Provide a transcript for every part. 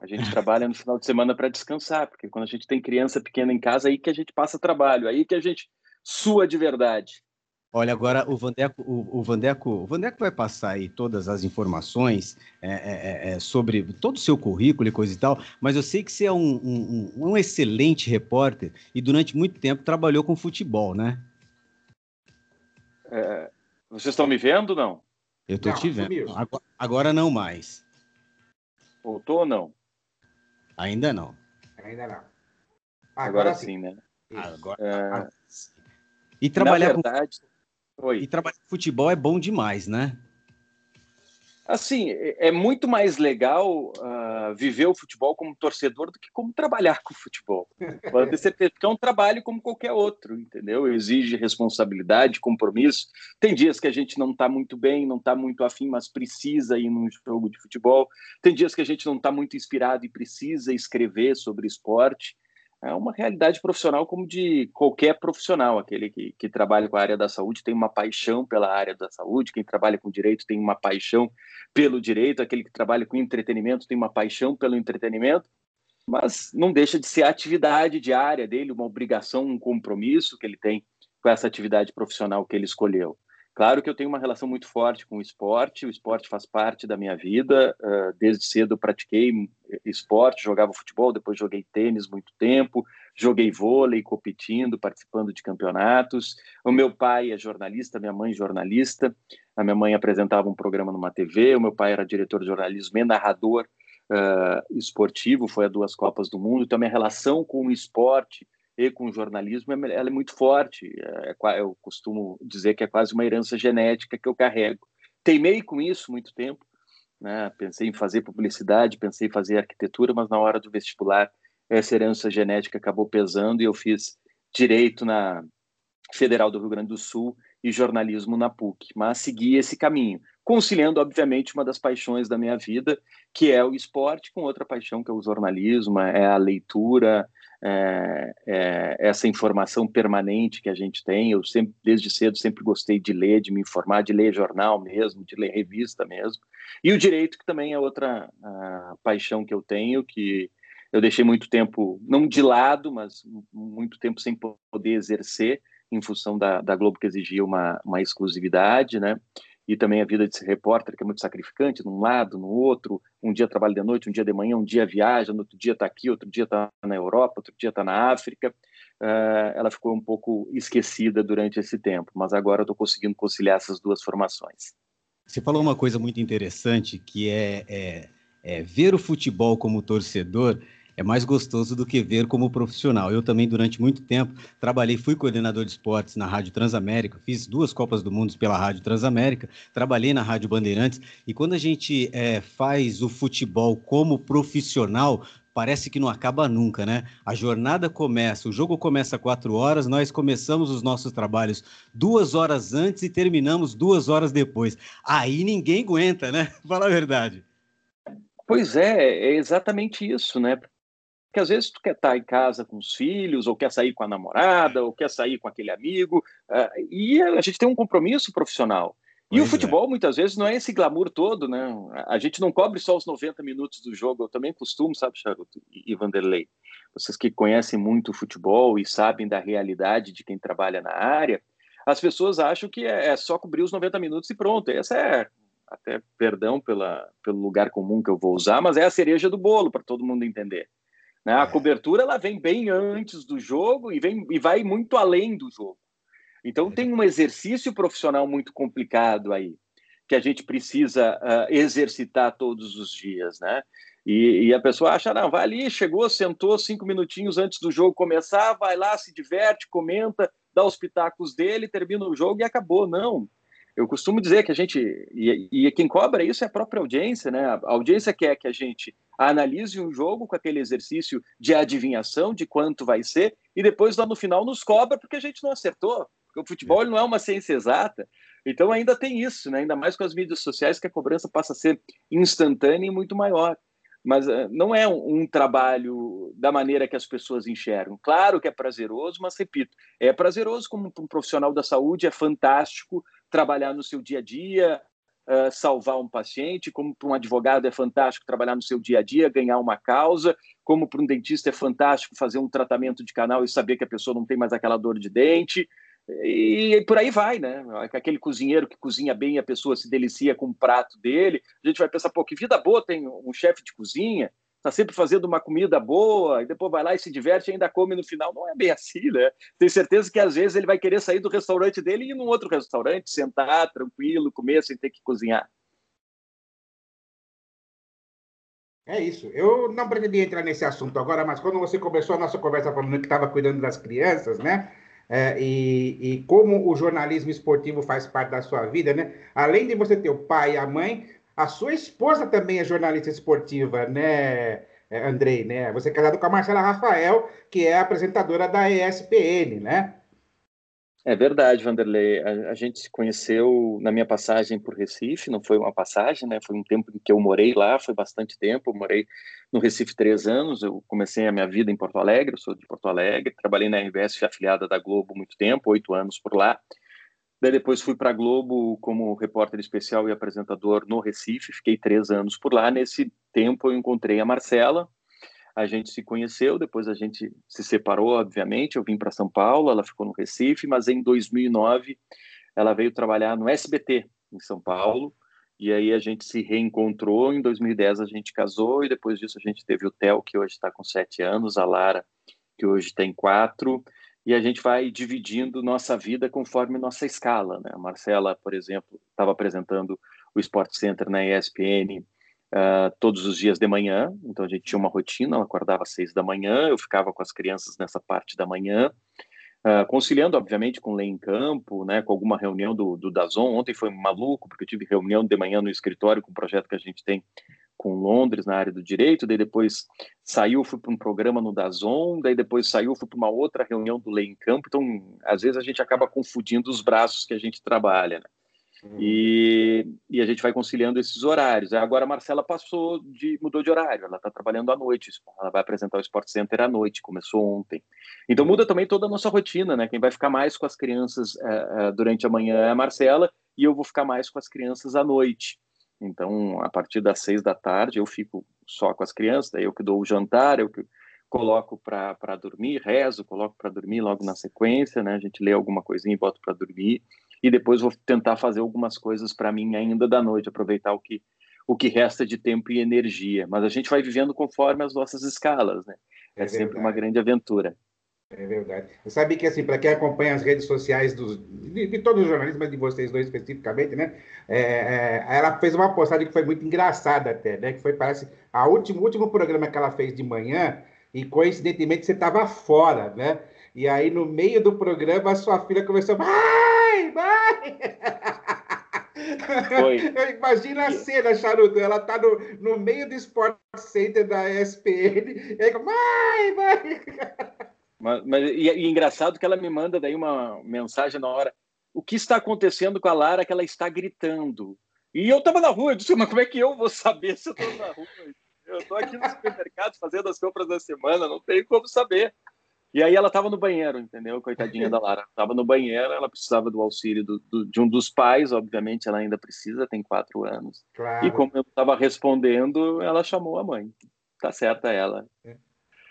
A gente trabalha no final de semana para descansar, porque quando a gente tem criança pequena em casa, aí que a gente passa trabalho, aí que a gente sua de verdade. Olha, agora o Vandeco, o, o, Vandeco, o Vandeco vai passar aí todas as informações é, é, é, é, sobre todo o seu currículo e coisa e tal, mas eu sei que você é um, um, um excelente repórter e durante muito tempo trabalhou com futebol, né? É, vocês estão me vendo não? Eu estou te vendo. Agora, agora, não mais. Voltou ou não? Ainda não. Ainda não. Agora, agora sim, né? Agora, é. E trabalhar verdade, com... Oi. E trabalhar com futebol é bom demais, né? Assim, é, é muito mais legal uh, viver o futebol como torcedor do que como trabalhar com o futebol. Pode ter certeza, porque é um trabalho como qualquer outro, entendeu? Exige responsabilidade, compromisso. Tem dias que a gente não está muito bem, não está muito afim, mas precisa ir num jogo de futebol. Tem dias que a gente não está muito inspirado e precisa escrever sobre esporte é uma realidade profissional como de qualquer profissional. Aquele que, que trabalha com a área da saúde tem uma paixão pela área da saúde, quem trabalha com direito tem uma paixão pelo direito, aquele que trabalha com entretenimento tem uma paixão pelo entretenimento, mas não deixa de ser a atividade diária dele, uma obrigação, um compromisso que ele tem com essa atividade profissional que ele escolheu. Claro que eu tenho uma relação muito forte com o esporte, o esporte faz parte da minha vida. Uh, desde cedo pratiquei esporte, jogava futebol, depois joguei tênis muito tempo, joguei vôlei, competindo, participando de campeonatos. O meu pai é jornalista, minha mãe é jornalista. A minha mãe apresentava um programa numa TV, o meu pai era diretor de jornalismo e narrador uh, esportivo, foi a duas Copas do Mundo. Então, a minha relação com o esporte e com o jornalismo, ela é muito forte. É, é eu costumo dizer que é quase uma herança genética que eu carrego. Teimei com isso muito tempo, né? pensei em fazer publicidade, pensei em fazer arquitetura, mas na hora do vestibular essa herança genética acabou pesando e eu fiz direito na Federal do Rio Grande do Sul e jornalismo na PUC, mas segui esse caminho, conciliando, obviamente, uma das paixões da minha vida, que é o esporte, com outra paixão, que é o jornalismo, é a leitura, é, é, essa informação permanente que a gente tem. Eu sempre, desde cedo, sempre gostei de ler, de me informar, de ler jornal mesmo, de ler revista mesmo. E o direito, que também é outra paixão que eu tenho, que eu deixei muito tempo, não de lado, mas muito tempo sem poder exercer, em função da, da Globo que exigia uma, uma exclusividade, né? e também a vida de ser repórter, que é muito sacrificante, num lado, no outro. Um dia trabalha de noite, um dia de manhã, um dia viaja, no outro dia está aqui, outro dia está na Europa, outro dia está na África. Uh, ela ficou um pouco esquecida durante esse tempo, mas agora estou conseguindo conciliar essas duas formações. Você falou uma coisa muito interessante, que é, é, é ver o futebol como torcedor é mais gostoso do que ver como profissional. Eu também, durante muito tempo, trabalhei, fui coordenador de esportes na Rádio Transamérica, fiz duas Copas do Mundo pela Rádio Transamérica, trabalhei na Rádio Bandeirantes, e quando a gente é, faz o futebol como profissional, parece que não acaba nunca, né? A jornada começa, o jogo começa às quatro horas, nós começamos os nossos trabalhos duas horas antes e terminamos duas horas depois. Aí ninguém aguenta, né? Fala a verdade. Pois é, é exatamente isso, né? Que às vezes tu quer estar em casa com os filhos, ou quer sair com a namorada, ou quer sair com aquele amigo, uh, e a gente tem um compromisso profissional. E pois o é. futebol, é. muitas vezes, não é esse glamour todo, né? A gente não cobre só os 90 minutos do jogo, eu também costumo, sabe, Charuto e Vanderlei? Vocês que conhecem muito o futebol e sabem da realidade de quem trabalha na área, as pessoas acham que é, é só cobrir os 90 minutos e pronto. Essa é, até perdão pela, pelo lugar comum que eu vou usar, mas é a cereja do bolo, para todo mundo entender. Né? A cobertura ela vem bem antes do jogo e, vem, e vai muito além do jogo. Então tem um exercício profissional muito complicado aí, que a gente precisa uh, exercitar todos os dias, né? E, e, a pessoa acha, não, vai ali, chegou, sentou cinco minutinhos antes do jogo começar, vai lá, se diverte, comenta, dá os pitacos dele, termina o jogo e acabou. Não, eu costumo dizer que a gente, e, e, quem cobra isso é a própria audiência, né? A audiência quer que a gente analise um jogo com aquele exercício de adivinhação de quanto vai ser, e depois lá no final nos cobra porque a gente não acertou. Porque o futebol não é uma ciência exata. Então ainda tem isso, né? ainda mais com as mídias sociais, que a cobrança passa a ser instantânea e muito maior. Mas uh, não é um, um, trabalho da maneira que as pessoas enxergam. Claro que é prazeroso, mas repito, é prazeroso como um profissional da saúde, é fantástico trabalhar no seu dia a dia, uh, salvar um paciente, como para um advogado é fantástico trabalhar no seu dia a dia, ganhar uma causa, como para um dentista é fantástico fazer um tratamento de canal e saber que a pessoa não tem mais aquela dor de dente. E por aí vai, né? Aquele cozinheiro que cozinha bem, a pessoa se delicia com o prato dele. A gente vai pensar, pô, que vida boa tem um chefe de cozinha, tá sempre fazendo uma comida boa, e depois vai lá e se diverte e ainda come no final. Não é bem assim, né? Tenho certeza que às vezes ele vai querer sair do restaurante dele e ir num outro restaurante, sentar tranquilo, comer sem ter que cozinhar. É isso. Eu não pretendia entrar nesse assunto agora, mas quando você começou a nossa conversa falando que estava cuidando das crianças, né? é, e, e, como o jornalismo esportivo faz parte da sua vida, né? Além de você ter o pai e a mãe, a sua esposa também é jornalista esportiva, né, Andrei, né? Você é casado com a Marcela Rafael, que é apresentadora da ESPN, né? É verdade, Vanderlei. A, a, gente se conheceu na minha passagem por Recife, não foi uma passagem, né? Foi um tempo em que eu morei lá, foi bastante tempo. Eu morei no Recife três anos. Eu comecei a minha vida em Porto Alegre, eu sou de Porto Alegre. Trabalhei na RBS, afiliada da Globo muito tempo, oito anos por lá. Daí depois fui para a Globo como repórter especial e apresentador no Recife. Fiquei três anos por lá. Nesse tempo eu encontrei a Marcela, a gente se conheceu, depois a gente se separou, obviamente. Eu vim para São Paulo, ela ficou no Recife, mas em 2009 ela veio trabalhar no SBT em São Paulo. E aí a gente se reencontrou. Em 2010 a gente casou e depois disso a gente teve o Theo, que hoje está com sete anos, a Lara, que hoje tem quatro. E a gente vai dividindo nossa vida conforme nossa escala. Né? A Marcela, por exemplo, estava apresentando o Sport Center na ESPN uh, todos os dias de manhã. Então a gente tinha uma rotina, ela acordava às seis da manhã, eu ficava com as crianças nessa parte da manhã, uh, conciliando, obviamente, com lei em campo, né, com alguma reunião do, do Dazon. Ontem foi maluco, porque eu tive reunião de manhã no escritório com um projeto que a gente tem com Londres na área do direito, daí depois saiu, fui para um programa no Dazon, daí depois saiu, fui para uma outra reunião do Lei em Campo, então às vezes a gente acaba confundindo os braços que a gente trabalha, né? Uhum. E, e a gente vai conciliando esses horários. Agora a Marcela passou de mudou de horário, ela está trabalhando à noite, ela vai apresentar o Sport Center à noite, começou ontem. Então muda também toda a nossa rotina, né? Quem vai ficar mais com as crianças uh, durante a manhã é a Marcela e eu vou ficar mais com as crianças à noite. Então a partir das seis da tarde eu fico só com as crianças, daí eu que dou o jantar, eu que coloco para dormir, rezo, coloco para dormir logo na sequência, né? A gente lê alguma coisinha e boto para dormir e depois vou tentar fazer algumas coisas para mim ainda da noite, aproveitar o que o que resta de tempo e energia. Mas a gente vai vivendo conforme as nossas escalas, né? É, é sempre uma grande aventura. É verdade. Eu sabia que, assim, para quem acompanha as redes sociais dos, de, de, todos os jornalistas, mas de vocês dois especificamente, né? É, é, ela fez uma postagem que foi muito engraçada até, né? Que foi, parece, a último, último programa que ela fez de manhã, e coincidentemente você estava fora, né? E aí, no meio do programa, a sua filha começou. Mãe, mãe! Imagina a cena, Charuto. Ela tá no, no meio do Sport Center da ESPN. E aí, mãe, mãe! Mas, mas e, e engraçado que ela me manda daí uma mensagem na hora. O que está acontecendo com a Lara que ela está gritando? E eu estava na rua, eu disse, mas como é que eu vou saber se eu estou na rua? Eu estou aqui no supermercado fazendo as compras da semana, não tenho como saber. E aí ela estava no banheiro, entendeu? Coitadinha da Lara. Estava no banheiro, ela precisava do auxílio do, do, de um dos pais, obviamente ela ainda precisa, tem quatro anos. Claro. E como eu estava respondendo, ela chamou a mãe. Tá certa ela.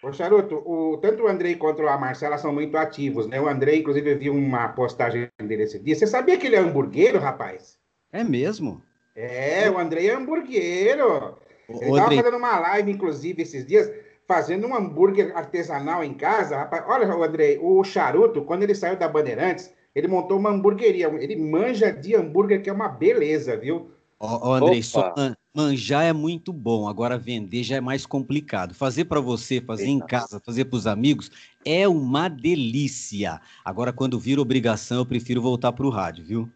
Ô, Charuto, o, tanto o Andrei quanto a Marcela são muito ativos, né? O Andrei, inclusive, eu vi uma postagem dele esse dia. Você sabia que ele é hamburguero, rapaz? É mesmo? É, o Andrei é hamburguero. Ele estava fazendo uma live, inclusive, esses dias fazendo um hambúrguer artesanal em casa, rapaz. Olha, o Andrei, o Charuto, quando ele saiu da Bandeirantes, ele montou uma hamburgueria. Ele manja de hambúrguer, que é uma beleza, viu? Ó, oh, Andrei, só manjar é muito bom, agora vender já é mais complicado. Fazer para você, fazer em casa, fazer para os amigos, é uma delícia. Agora, quando vira obrigação, eu prefiro voltar para o rádio, viu?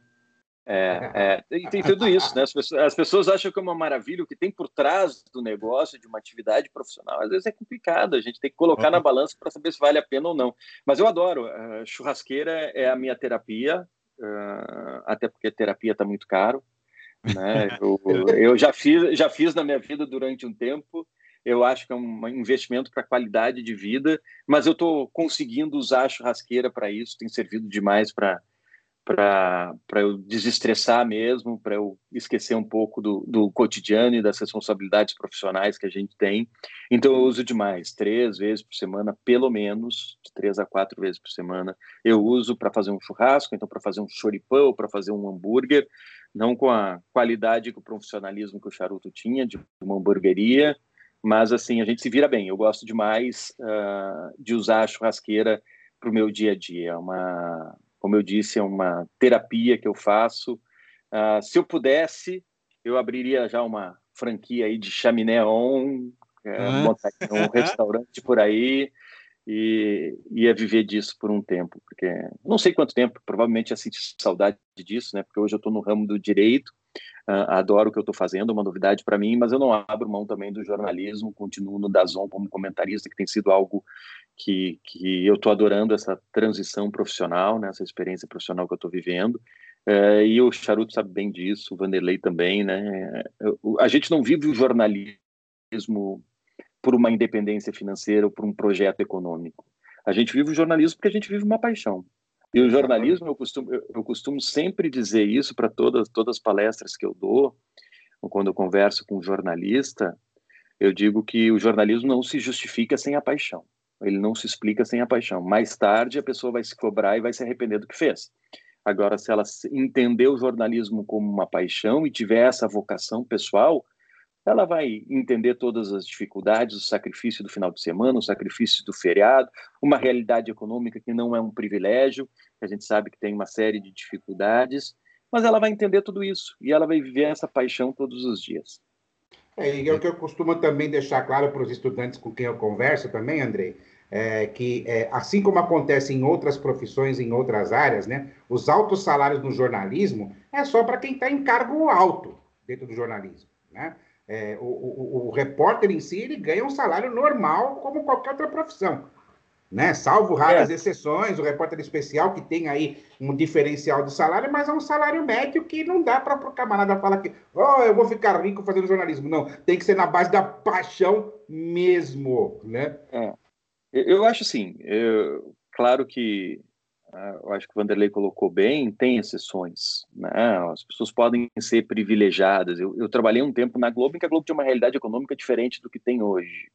É, é, tem tudo isso, né? As pessoas, as pessoas, acham que é uma maravilha o que tem por trás do negócio, de uma atividade profissional. Às vezes é complicado, a gente tem que colocar na balança para saber se vale a pena ou não. Mas eu adoro, uh, churrasqueira é a minha terapia, uh, até porque terapia está muito caro. Né? Eu, eu, já, fiz, já fiz na minha vida durante um tempo. Eu acho que é um investimento para qualidade de vida, mas eu estou conseguindo usar a churrasqueira para isso, tem servido demais para para eu desestressar mesmo, para eu esquecer um pouco do, do cotidiano e das responsabilidades profissionais que a gente tem. Então eu uso demais, três vezes por semana, pelo menos, de três a quatro vezes por semana. Eu uso para fazer um churrasco, então para fazer um choripão, para fazer um hambúrguer, não com a qualidade e com o profissionalismo que o Charuto tinha de uma hamburgueria, mas assim a gente se vira bem. Eu gosto demais uh, de usar a churrasqueira para o meu dia a dia. É uma como eu disse, é uma terapia que eu faço. Uh, se eu pudesse, eu abriria já uma franquia aí de chaminé on, é, um restaurante por aí e ia viver disso por um tempo, porque não sei quanto tempo, provavelmente ia sentir saudade disso, né? Porque hoje eu estou no ramo do direito, uh, adoro o que eu estou fazendo, é uma novidade para mim, mas eu não abro mão também do jornalismo, continuo no Dazon como comentarista, que tem sido algo que, que eu estou adorando essa transição profissional, né, essa experiência profissional que eu estou vivendo. É, e o Charuto sabe bem disso, o Vanderlei também, né? A gente não vive o jornalismo por uma independência financeira ou por um projeto econômico. A gente vive o jornalismo porque a gente vive uma paixão. E o jornalismo, eu costumo, eu costumo sempre dizer isso para todas, todas as palestras que eu dou, ou quando eu converso com um jornalista, eu digo que o jornalismo não se justifica sem a paixão. Ele não se explica sem a paixão. Mais tarde, a pessoa vai se cobrar e vai se arrepender do que fez. Agora, se ela entender o jornalismo como uma paixão e tiver essa vocação pessoal, ela vai entender todas as dificuldades, o sacrifício do final de semana, o sacrifício do feriado, uma realidade econômica que não é um privilégio, a gente sabe que tem uma série de dificuldades, mas ela vai entender tudo isso e ela vai viver essa paixão todos os dias. É, e é o que eu costumo também deixar claro para os estudantes com quem eu converso também, Andrei, é, que é, assim como acontece em outras profissões, em outras áreas, né, os altos salários no jornalismo é só para quem está em cargo alto dentro do jornalismo, né? É, o, o, o, repórter em si ele ganha um salário normal como qualquer outra profissão, né? Salvo raras é. exceções, o repórter especial que tem aí um diferencial de salário, mas é um salário médio que não dá para o camarada falar que, oh, eu vou ficar rico fazendo jornalismo. Não, tem que ser na base da paixão mesmo, né? É. Eu acho assim, eu, claro que eu acho que o Vanderlei colocou bem, tem exceções, né? As pessoas podem ser privilegiadas. Eu, eu, trabalhei um tempo na Globo em que a Globo tinha uma realidade econômica diferente do que tem hoje.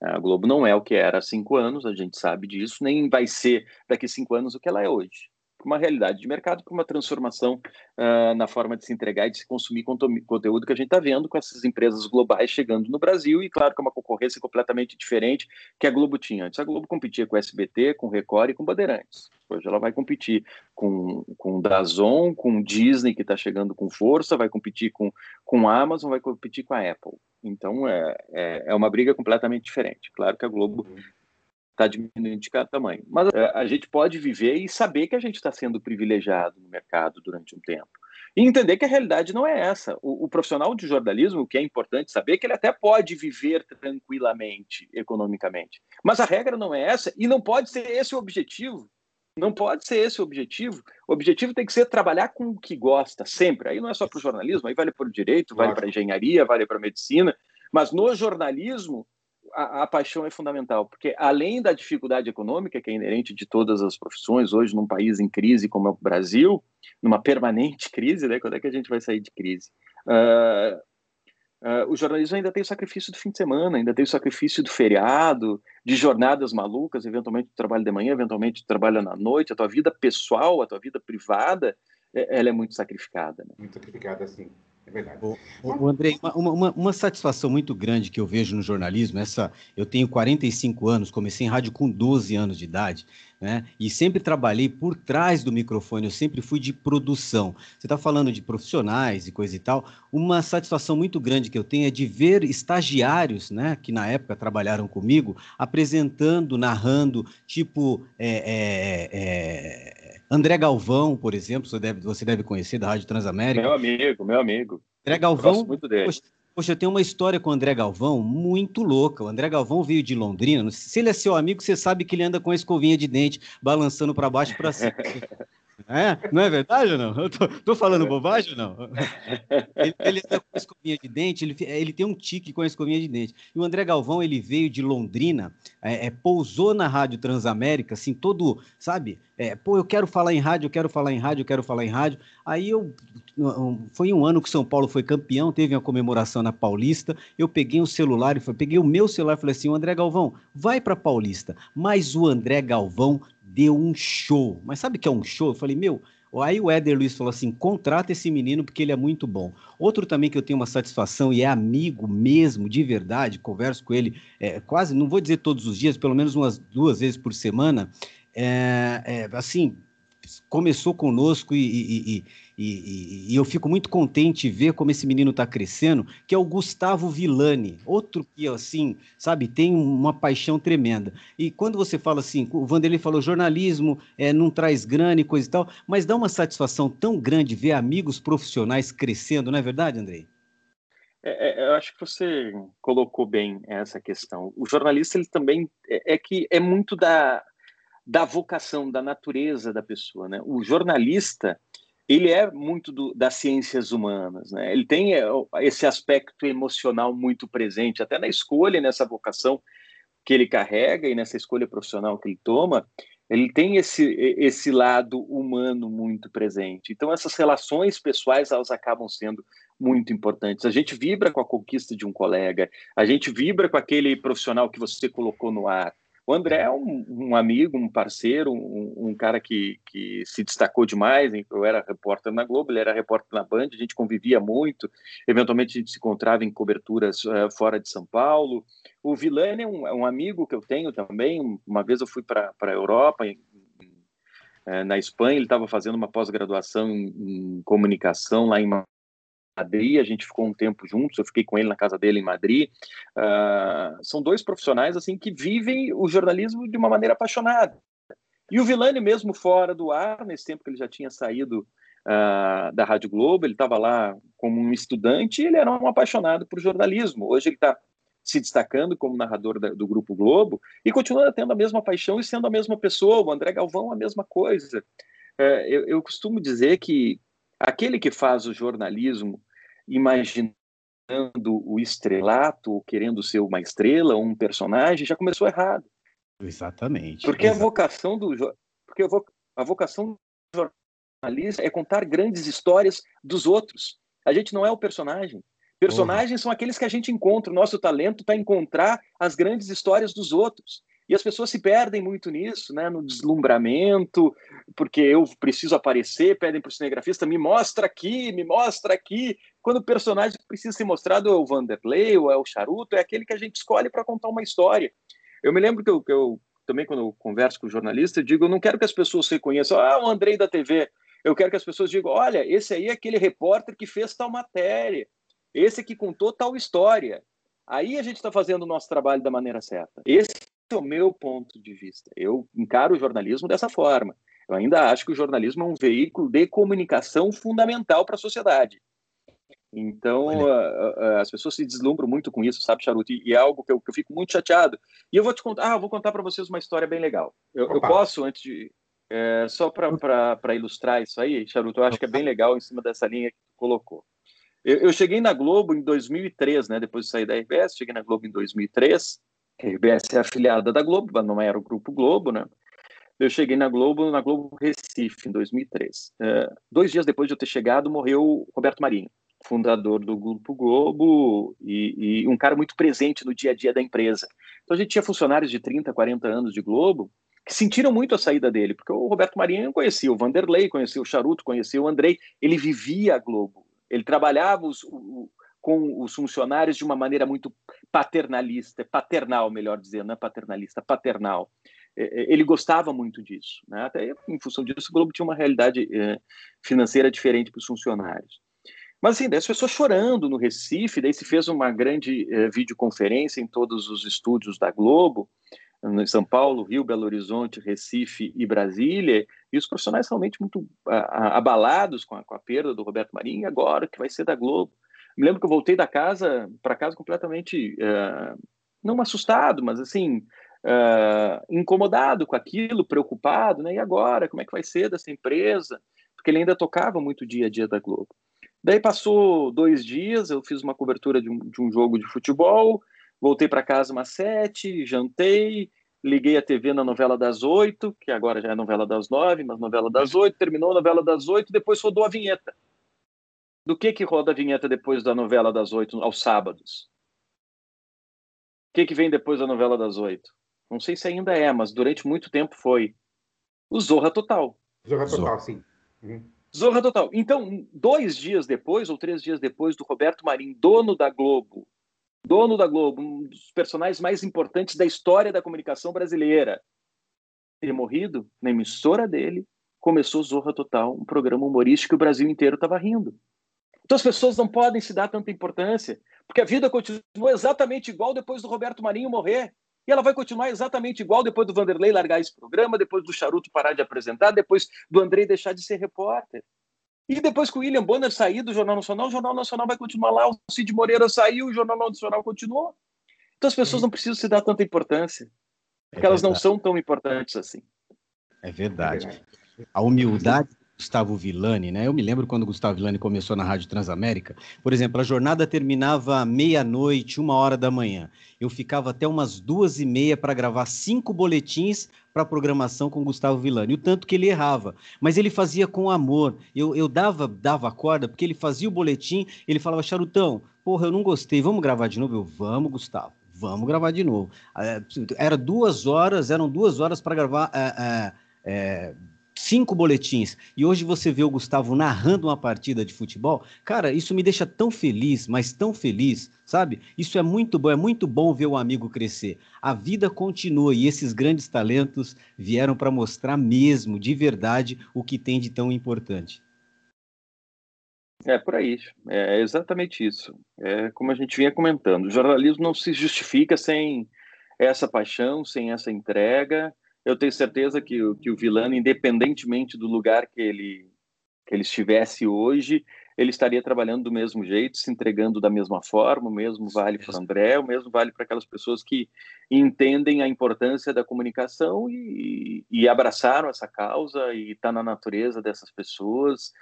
A Globo não é o que era há cinco anos, a gente sabe disso, nem vai ser daqui cinco anos o que ela é hoje para uma realidade de mercado, para uma transformação uh, na forma de se entregar e de se consumir conteúdo que a gente está vendo com essas empresas globais chegando no Brasil e claro que é uma concorrência completamente diferente que a Globo tinha antes. A Globo competia com o SBT, com o Record e com Bandeirantes. Hoje ela vai competir com, com o Dazon, com o Disney que está chegando com força, vai competir com, com a Amazon, vai competir com a Apple. Então é, é, é uma briga completamente diferente. Claro que a Globo está diminuindo de cada tamanho. Mas é, a gente pode viver e saber que a gente está sendo privilegiado no mercado durante um tempo. E entender que a realidade não é essa. O, o, profissional de jornalismo, o que é importante saber, é que ele até pode viver tranquilamente economicamente. Mas a regra não é essa e não pode ser esse o objetivo. Não pode ser esse o objetivo. O objetivo tem que ser trabalhar com o que gosta, sempre. Aí não é só para o jornalismo, aí vale para o direito, vale para a engenharia, vale para a medicina. Mas no jornalismo, a, a, paixão é fundamental, porque além da dificuldade econômica que é inerente de todas as profissões hoje num país em crise como é o Brasil, numa permanente crise, né? Quando é que a gente vai sair de crise? Uh, uh, o jornalismo ainda tem o sacrifício do fim de semana, ainda tem o sacrifício do feriado, de jornadas malucas, eventualmente tu trabalha de manhã, eventualmente tu trabalha na noite, a tua vida pessoal, a tua vida privada, é, ela é muito sacrificada. Né? Muito sacrificada, sim. É verdade. O, o Andrei, uma, uma, uma, satisfação muito grande que eu vejo no jornalismo, essa, eu tenho 45 anos, comecei em rádio com 12 anos de idade, né? E sempre trabalhei por trás do microfone, eu sempre fui de produção. Você está falando de profissionais e coisa e tal. Uma satisfação muito grande que eu tenho é de ver estagiários, né, que na época trabalharam comigo, apresentando, narrando, tipo. É, é, é André Galvão, por exemplo, você deve, você deve conhecer da Rádio Transamérica. Meu amigo, meu amigo. André Galvão. muito dele. Poxa, poxa, eu tenho uma história com o André Galvão muito louca. O André Galvão veio de Londrina. Se ele é seu amigo, você sabe que ele anda com a escovinha de dente balançando para baixo e para cima. É? Não é verdade ou não? Eu tô, tô falando bobagem ou não? Ele, ele anda com a escovinha de dente, ele, ele tem um tique com a escovinha de dente. E o André Galvão, ele veio de Londrina é, é, pousou na Rádio Transamérica, assim, todo, sabe? É, pô, eu quero falar em rádio, eu quero falar em rádio, eu quero falar em rádio. Aí eu, foi um ano que São Paulo foi campeão, teve uma comemoração na Paulista, eu peguei um celular, e peguei o meu celular e falei assim, o André Galvão, vai para Paulista. Mas o André Galvão deu um show. Mas sabe o que é um show? Eu falei, meu, Aí o Éder Luiz falou assim: contrata esse menino porque ele é muito bom. Outro também que eu tenho uma satisfação e é amigo mesmo, de verdade, converso com ele é, quase, não vou dizer todos os dias, pelo menos umas duas vezes por semana. É, é, assim, começou conosco e, e, e, e, eu fico muito contente ver como esse menino está crescendo, que é o Gustavo Villani, outro que, assim, sabe, tem uma paixão tremenda. E quando você fala assim, o Vanderlei falou, jornalismo é, não traz grana e coisa e tal, mas dá uma satisfação tão grande ver amigos profissionais crescendo, não é verdade, Andrei? É, é, eu acho que você colocou bem essa questão. O jornalista, ele também é, é que é muito da da vocação, da natureza da pessoa. Né? O jornalista, ele é muito do, das ciências humanas, né? ele tem é, esse aspecto emocional muito presente, até na escolha, nessa vocação que ele carrega e nessa escolha profissional que ele toma, ele tem esse, esse lado humano muito presente. Então, essas relações pessoais, elas acabam sendo muito importantes. A gente vibra com a conquista de um colega, a gente vibra com aquele profissional que você colocou no ar, o André é um, um amigo, um parceiro, um, um, cara que, que se destacou demais. Eu era repórter na Globo, ele era repórter na Band, a gente convivia muito. Eventualmente a gente se encontrava em coberturas uh, fora de São Paulo. O Vilani é um, é um, amigo que eu tenho também. Uma vez eu fui para a Europa, em, eh, na Espanha, ele estava fazendo uma pós-graduação em, em comunicação lá em Madrid, a gente ficou um tempo juntos, eu fiquei com ele na casa dele em Madrid. Uh, são dois profissionais assim que vivem o jornalismo de uma maneira apaixonada. E o Vilani mesmo fora do ar, nesse tempo que ele já tinha saído uh, da Rádio Globo, ele estava lá como um estudante ele era um apaixonado por jornalismo. Hoje ele está se destacando como narrador da, do Grupo Globo e continua tendo a mesma paixão e sendo a mesma pessoa. O André Galvão, a mesma coisa. Uh, eu, eu costumo dizer que Aquele que faz o jornalismo imaginando o estrelato, ou querendo ser uma estrela, ou um personagem, já começou errado. Exatamente. Porque a vocação do porque a vocação do jornalista é contar grandes histórias dos outros. A gente não é o personagem. Personagens são aqueles que a gente encontra. O nosso talento está encontrar as grandes histórias dos outros. E as pessoas se perdem muito nisso, né? no deslumbramento, porque eu preciso aparecer, pedem para o cinegrafista, me mostra aqui, me mostra aqui. Quando o personagem precisa ser mostrado é o Vanderlei, ou é o Charuto, é aquele que a gente escolhe para contar uma história. Eu me lembro que eu, que eu também, quando eu converso com o jornalista, eu digo: eu não quero que as pessoas reconheçam, ah, o Andrei da TV. Eu quero que as pessoas digam: olha, esse aí é aquele repórter que fez tal matéria, esse que contou tal história. Aí a gente está fazendo o nosso trabalho da maneira certa. Esse é o meu ponto de vista. Eu encaro o jornalismo dessa forma. Eu ainda acho que o jornalismo é um veículo de comunicação fundamental para a sociedade. Então, as pessoas se deslumbram muito com isso, sabe, Charuto? E é algo que eu, que eu fico muito chateado. E eu vou te contar, ah, vou contar para vocês uma história bem legal. Eu, eu posso, antes de. É, só para ilustrar isso aí, Charuto, eu acho que é bem legal em cima dessa linha que tu colocou. Eu, eu cheguei na Globo em 2003, né? Depois de sair da RBS, cheguei na Globo em 2003. RBS é afiliada da Globo, não era o Grupo Globo, né? Eu cheguei na Globo, na Globo Recife, em 2003. É, dois dias depois de eu ter chegado, morreu Roberto Marinho, fundador do Grupo Globo e, e, um cara muito presente no dia a dia da empresa. Então a gente tinha funcionários de 30, 40 anos de Globo que sentiram muito a saída dele, porque o Roberto Marinho conhecia o Vanderlei, conhecia o Charuto, conhecia o Andrei, ele vivia a Globo, ele trabalhava os, o, com os funcionários de uma maneira muito paternalista, paternal, melhor dizendo, não é paternalista, paternal. É, é, ele gostava muito disso. Né? Até em função disso, o Globo tinha uma realidade é, financeira diferente para os funcionários. Mas assim, as pessoas chorando no Recife, daí se fez uma grande videoconferência em todos os estúdios da Globo, em São Paulo, Rio, Belo Horizonte, Recife e Brasília, e os profissionais realmente muito abalados com a, com a perda do Roberto Marinho, e agora que vai ser da Globo. Me lembro que eu voltei da casa para casa completamente uh, não assustado, mas assim uh, incomodado com aquilo, preocupado, né? E agora, como é que vai ser dessa empresa? Porque ele ainda tocava muito dia a dia da Globo. Daí passou dois dias, eu fiz uma cobertura de um, de um jogo de futebol, Voltei para casa umas sete, jantei, liguei a TV na novela das oito, que agora já é novela das nove, mas novela das oito, terminou a novela das oito, depois rodou a vinheta. Do que que roda a vinheta depois da novela das oito, aos sábados? O que que vem depois da novela das oito? Não sei se ainda é, mas durante muito tempo foi. O Zorra Total. Zorra Total, Zorra. sim. Uhum. Zorra Total. Então, dois dias depois, ou três dias depois do Roberto Marinho, dono da Globo, dono da Globo, um dos personagens mais importantes da história da comunicação brasileira, ter morrido, na emissora dele, começou Zorra Total, um programa humorístico que o Brasil inteiro estava rindo. Então as pessoas não podem se dar tanta importância, porque a vida continua exatamente igual depois do Roberto Marinho morrer. E ela vai continuar exatamente igual depois do Vanderlei largar esse programa, depois do Charuto parar de apresentar, depois do Andrei deixar de ser repórter. E depois que o William Bonner sair do Jornal Nacional, o Jornal Nacional vai continuar lá, o Cid Moreira saiu, o Jornal Nacional continuou. Então as pessoas não precisam se dar tanta importância, porque é elas não são tão importantes assim. É verdade. A humildade Gustavo Villani, né? Eu me lembro quando o Gustavo Villani começou na Rádio Transamérica. Por exemplo, a jornada terminava meia-noite, uma hora da manhã. Eu ficava até umas duas e meia para gravar cinco boletins para programação com o Gustavo Villani. O tanto que ele errava, mas ele fazia com amor. Eu, eu dava dava corda porque ele fazia o boletim, ele falava charutão, porra, eu não gostei, vamos gravar de novo. Eu vamos, Gustavo, vamos gravar de novo. É, era duas horas, eram duas horas para gravar. É, é, é cinco boletins e hoje você vê o Gustavo narrando uma partida de futebol, cara, isso me deixa tão feliz, mas tão feliz, sabe? Isso é muito bom, é muito bom ver o amigo crescer. A vida continua e esses grandes talentos vieram para mostrar mesmo, de verdade, o que tem de tão importante. É por aí, é exatamente isso. É como a gente vinha comentando, o jornalismo não se justifica sem essa paixão, sem essa entrega, eu tenho certeza que, que o Vilano, independentemente do lugar que ele, que ele estivesse hoje, ele estaria trabalhando do mesmo jeito, se entregando da mesma forma, o mesmo vale para o André, o mesmo vale para aquelas pessoas que entendem a importância da comunicação e, e abraçaram essa causa e está na natureza dessas pessoas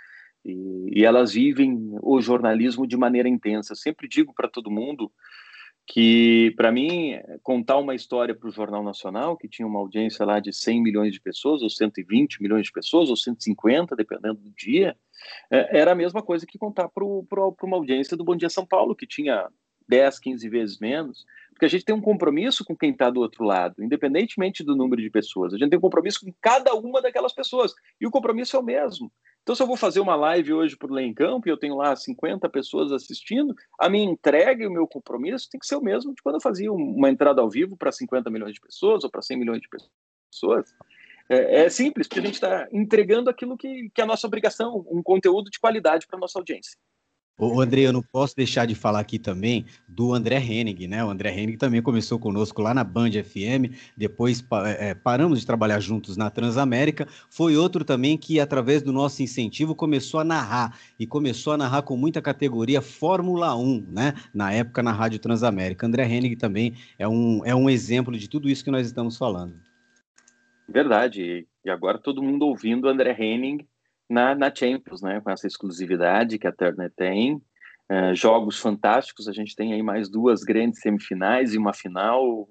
e, e elas vivem o jornalismo de maneira intensa. Eu sempre digo para todo mundo que para mim contar uma história para o Jornal Nacional, que tinha uma audiência lá de 100 milhões de pessoas, ou 120 milhões de pessoas, ou 150, dependendo do dia, é, era a mesma coisa que contar para uma audiência do Bom Dia São Paulo, que tinha 10, 15 vezes menos, porque a gente tem um compromisso com quem está do outro lado, independentemente do número de pessoas. A gente tem um compromisso com cada uma daquelas pessoas, e o compromisso é o mesmo. Então, se eu vou fazer uma live hoje por Lei em Campo e eu tenho lá 50 pessoas assistindo, a minha entrega e o meu compromisso tem que ser o mesmo de quando eu fazia uma entrada ao vivo para 50 milhões de pessoas ou para 100 milhões de pessoas. É, é simples, porque a gente está entregando aquilo que, que é a nossa obrigação, um conteúdo de qualidade para a nossa audiência. O André, eu não posso deixar de falar aqui também do André Henning, né? O André Henning também começou conosco lá na Band FM, depois é, paramos de trabalhar juntos na Transamérica. Foi outro também que, através do nosso incentivo, começou a narrar e começou a narrar com muita categoria Fórmula 1, né? Na época na Rádio Transamérica. André Henning também é um, é um exemplo de tudo isso que nós estamos falando. Verdade. E agora todo mundo ouvindo André Henning na, na Champions, né? Com essa exclusividade que a Turner tem. Uh, jogos fantásticos, a gente tem aí mais duas grandes semifinais e uma final.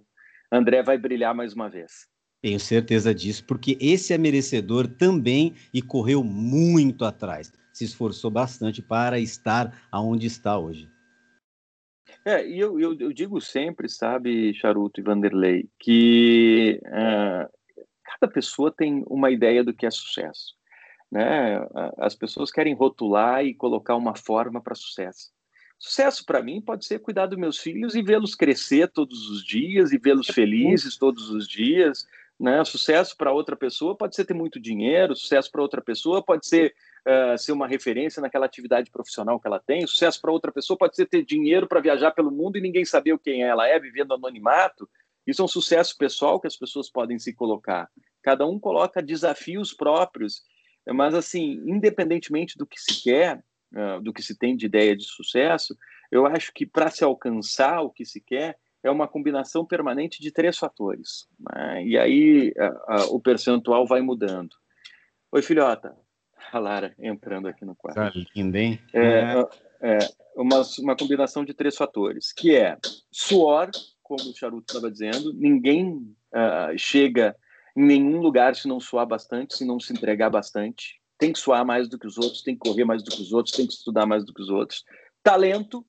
André vai brilhar mais uma vez. Tenho certeza disso, porque esse é merecedor também e correu muito atrás. Se esforçou bastante para estar aonde está hoje. É, e eu, eu, eu digo sempre, sabe, Charuto e Vanderlei, que uh, cada pessoa tem uma ideia do que é sucesso. Né? As pessoas querem rotular e colocar uma forma para sucesso. Sucesso para mim pode ser cuidar dos meus filhos e vê-los crescer todos os dias e vê-los felizes todos os dias. Né? Sucesso para outra pessoa pode ser ter muito dinheiro, sucesso para outra pessoa pode ser uh, ser uma referência naquela atividade profissional que ela tem, sucesso para outra pessoa pode ser ter dinheiro para viajar pelo mundo e ninguém saber quem ela é, vivendo anonimato. Isso é um sucesso pessoal que as pessoas podem se colocar. Cada um coloca desafios próprios mas, assim, independentemente do que se quer, uh, do que se tem de ideia de sucesso, eu acho que para se alcançar o que se quer, é uma combinação permanente de três fatores. Né? E aí uh, uh, o percentual vai mudando. Oi, filhota. A Lara entrando aqui no quarto. Tá lindo, hein? É, é uma, uma combinação de três fatores, que é suor, como o Charuto estava dizendo, ninguém uh, chega em nenhum lugar se não suar bastante, se não se entregar bastante. Tem que suar mais do que os outros, tem que correr mais do que os outros, tem que estudar mais do que os outros. Talento,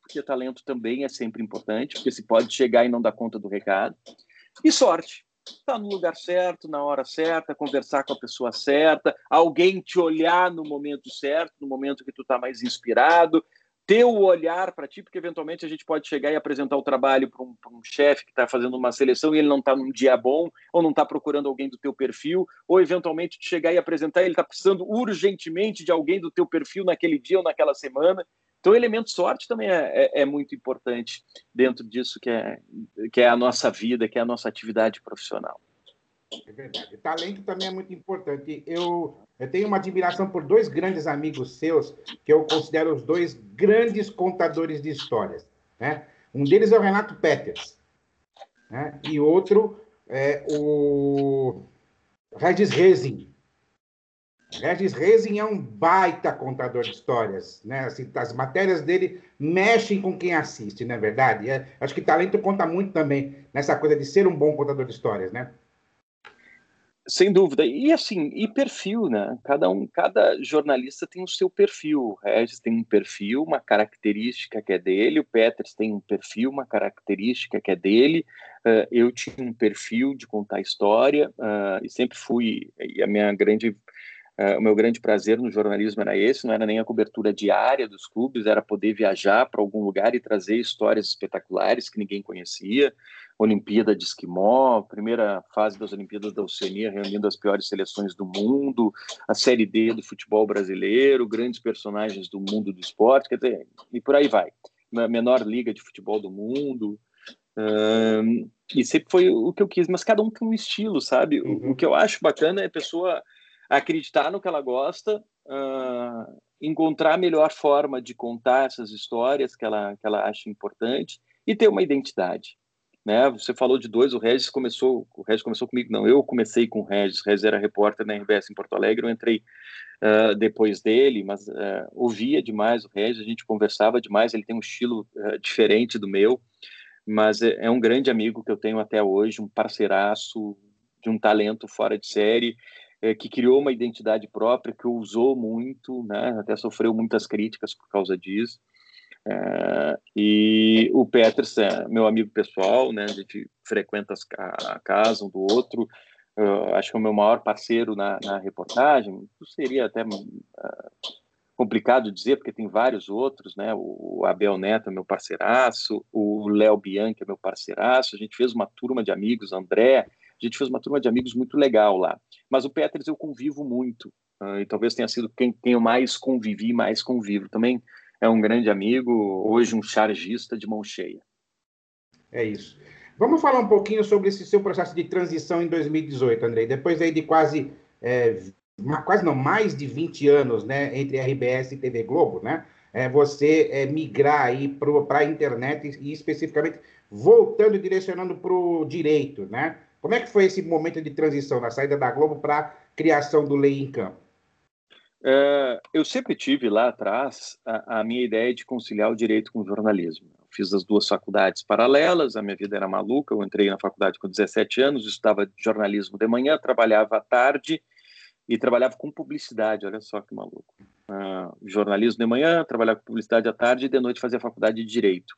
porque talento também é sempre importante, porque se pode chegar e não dar conta do recado. E sorte, estar tá no lugar certo, na hora certa, conversar com a pessoa certa, alguém te olhar no momento certo, no momento que tu está mais inspirado, ter o olhar para ti, porque eventualmente a gente pode chegar e apresentar o trabalho para um, um chefe que está fazendo uma seleção e ele não está num dia bom, ou não está procurando alguém do teu perfil, ou eventualmente chegar e apresentar ele está precisando urgentemente de alguém do teu perfil naquele dia ou naquela semana. Então, o elemento sorte também é, é, é, muito importante dentro disso que é, que é a nossa vida, que é a nossa atividade profissional. É verdade. Talento também é muito importante. Eu, eu tenho uma admiração por dois grandes amigos seus, que eu considero os dois grandes contadores de histórias. Né? Um deles é o Renato Peters, né? e outro é o Regis Rezing. Regis Rezing é um baita contador de histórias, né? Assim, as matérias dele mexem com quem assiste, não é verdade? É, acho que talento conta muito também nessa coisa de ser um bom contador de histórias, né? Sem dúvida. E assim, e perfil, né? Cada um, cada jornalista tem o seu perfil. O Regis tem um perfil, uma característica que é dele. O Peters tem um perfil, uma característica que é dele. Uh, eu tinha um perfil de contar história uh, e sempre fui. E a minha grande uh, o meu grande prazer no jornalismo era esse, não era nem a cobertura diária dos clubes, era poder viajar para algum lugar e trazer histórias espetaculares que ninguém conhecia. Olimpíada de Esquimó, primeira fase das Olimpíadas da Oceania, reunindo as piores seleções do mundo, a Série D do futebol brasileiro, grandes personagens do mundo do esporte, quer dizer, e por aí vai. Menor liga de futebol do mundo. Um, e sempre foi o que eu quis, mas cada um tem um estilo, sabe? Uhum. O, o, que eu acho bacana é a pessoa acreditar no que ela gosta, uh, encontrar a melhor forma de contar essas histórias que ela, que ela acha importante e ter uma identidade né? Você falou de dois, o Regis começou, o Regis começou comigo, não, eu comecei com o Regis, o Regis era repórter na RBS em Porto Alegre, eu entrei uh, depois dele, mas uh, ouvia demais o Regis, a gente conversava demais, ele tem um estilo uh, diferente do meu, mas é, é, um grande amigo que eu tenho até hoje, um parceiraço, de um talento fora de série, é, que criou uma identidade própria, que usou muito, né? Até sofreu muitas críticas por causa disso. É, e o Peters é meu amigo pessoal, né? A gente frequenta a casa um do outro. Acho que é o meu maior parceiro na, na reportagem. Isso seria até uh, complicado dizer, porque tem vários outros, né? O Abel Neto é meu parceiraço, o Léo Bianchi é meu parceiraço. A gente fez uma turma de amigos, André. A gente fez uma turma de amigos muito legal lá. Mas o Peters eu convivo muito. Uh, e talvez tenha sido quem, quem eu mais convivi, mais convivo. Também é um grande amigo, hoje um chargista de mão cheia. É isso. Vamos falar um pouquinho sobre esse seu processo de transição em 2018, Andrei. Depois aí de quase, é, quase não, mais de 20 anos, né, entre RBS e TV Globo, né? É, você é, migrar aí para a internet e especificamente voltando e direcionando para o direito, né? Como é que foi esse momento de transição, na saída da Globo para a criação do Lei em Campo? É, eu sempre tive lá atrás a, a, minha ideia de conciliar o direito com o jornalismo. Eu fiz as duas faculdades paralelas, a minha vida era maluca. Eu entrei na faculdade com 17 anos, estudava jornalismo de manhã, trabalhava à tarde e trabalhava com publicidade. Olha só que maluco. Uh, jornalismo de manhã, trabalhava com publicidade à tarde e de noite fazia faculdade de direito.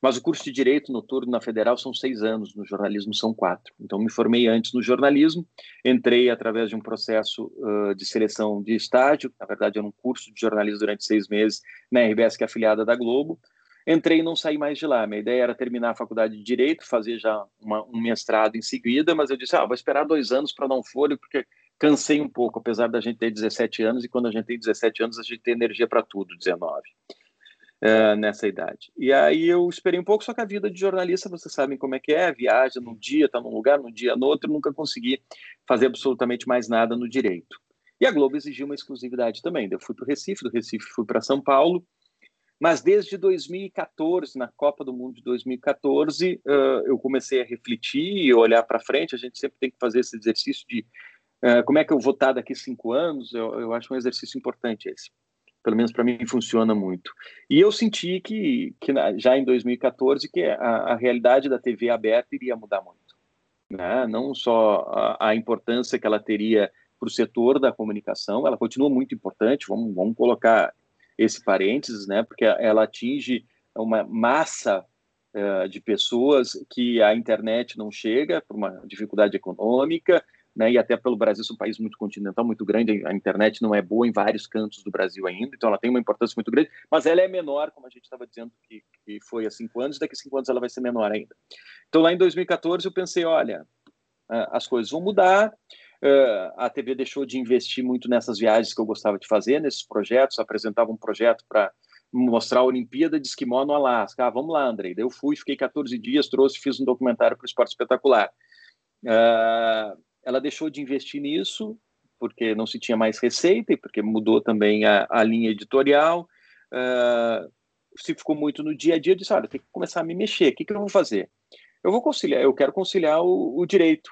Mas o curso de Direito noturno na Federal são seis anos, no jornalismo são quatro. Então, me formei antes no jornalismo, entrei através de um processo uh, de seleção de estágio, na verdade, era um curso de jornalismo durante seis meses na RBS, que é afiliada da Globo. Entrei e não saí mais de lá. Minha ideia era terminar a faculdade de Direito, fazer já uma, um mestrado em seguida, mas eu disse, ah, vou esperar dois anos para dar um porque cansei um pouco, apesar da gente ter 17 anos, e quando a gente tem 17 anos, a gente tem energia para tudo, 19 uh, nessa idade. E aí eu esperei um pouco, só que a vida de jornalista, vocês sabem como é que é, viaja num dia, está num lugar, num dia no outro, nunca consegui fazer absolutamente mais nada no direito. E a Globo exigiu uma exclusividade também. Eu fui para o Recife, do Recife fui para São Paulo, mas desde 2014, na Copa do Mundo de 2014, uh, eu comecei a refletir e olhar para frente. A gente sempre tem que fazer esse exercício de uh, como é que eu vou estar daqui cinco anos. Eu, eu acho um exercício importante esse. Pelo menos para mim funciona muito. E eu senti que, que já em 2014 que a, a realidade da TV aberta iria mudar muito. Né? Não só a, a importância que ela teria para o setor da comunicação, ela continua muito importante, vamos, vamos colocar esse parênteses, né? porque ela atinge uma massa uh, de pessoas que a internet não chega por uma dificuldade econômica, né, e até pelo Brasil ser um país muito continental, muito grande, a internet não é boa em vários cantos do Brasil ainda, então ela tem uma importância muito grande, mas ela é menor, como a gente estava dizendo que, que foi há cinco anos, daqui a cinco anos ela vai ser menor ainda. Então lá em 2014 eu pensei, olha, as coisas vão mudar, a TV deixou de investir muito nessas viagens que eu gostava de fazer, nesses projetos, apresentava um projeto para mostrar a Olimpíada de Esquimó no Alasca. Ah, vamos lá, Andrei. Daí eu fui, fiquei 14 dias, trouxe, fiz um documentário para o Esporte Espetacular. Uh, ela deixou de investir nisso porque não se tinha mais receita e porque mudou também a, a linha editorial. Uh, se ficou muito no dia a dia, disse, olha, tem que começar a me mexer. O que, que eu vou fazer? Eu vou conciliar, eu quero conciliar o, o direito.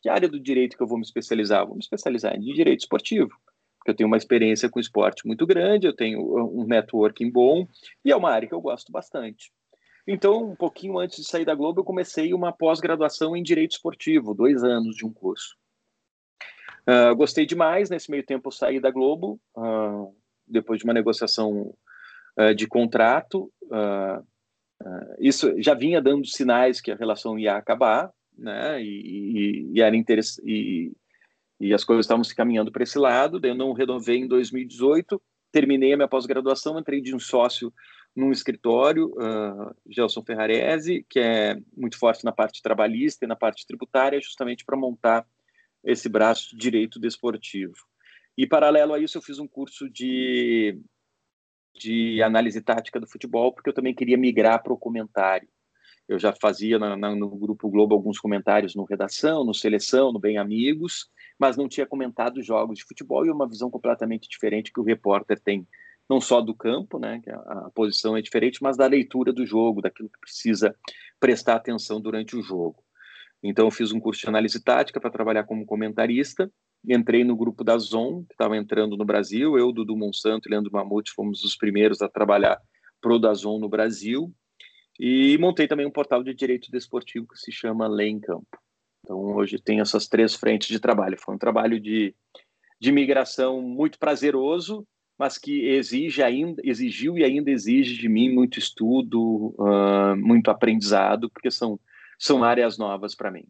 Que área do direito que eu vou me especializar? Vou me especializar em direito esportivo porque eu tenho uma experiência com esporte muito grande, eu tenho um networking bom e é uma área que eu gosto bastante. Então, um pouquinho antes de sair da Globo, eu comecei uma pós-graduação em Direito Esportivo, dois anos de um curso. Uh, gostei demais, nesse meio tempo eu saí da Globo, uh, depois de uma negociação uh, de contrato. isso já vinha dando sinais que a relação ia acabar, né? E, e, e era. E, e as coisas estavam se caminhando para esse lado. Daí eu não renovei em 2018, terminei a minha pós-graduação, entrei de um sócio num escritório, uh, Gelson Ferrarese, que é muito forte na parte trabalhista e na parte tributária, justamente para montar esse braço de direito desportivo. E, paralelo a isso, eu fiz um curso de, de análise tática do futebol, porque eu também queria migrar para o comentário. Eu já fazia na, na, no Grupo Globo alguns comentários no Redação, no Seleção, no Bem Amigos, mas não tinha comentado jogos de futebol e uma visão completamente diferente que o repórter tem, não só do campo, né, que a, a posição é diferente, mas da leitura do jogo, daquilo que precisa prestar atenção durante o jogo. Então, eu fiz um curso de análise tática para trabalhar como comentarista. Entrei no grupo da Zon, que estava entrando no Brasil. Eu, Dudu Monsanto e Leandro Mamute fomos os primeiros a trabalhar pro da Zon no Brasil. E montei também um portal de direito desportivo que se chama Lei em Campo. Então, hoje tem essas três frentes de trabalho. Foi um trabalho de, de migração muito prazeroso, mas que exige ainda, exigiu e ainda exige de mim muito estudo, uh, muito aprendizado, porque são, são áreas novas para mim.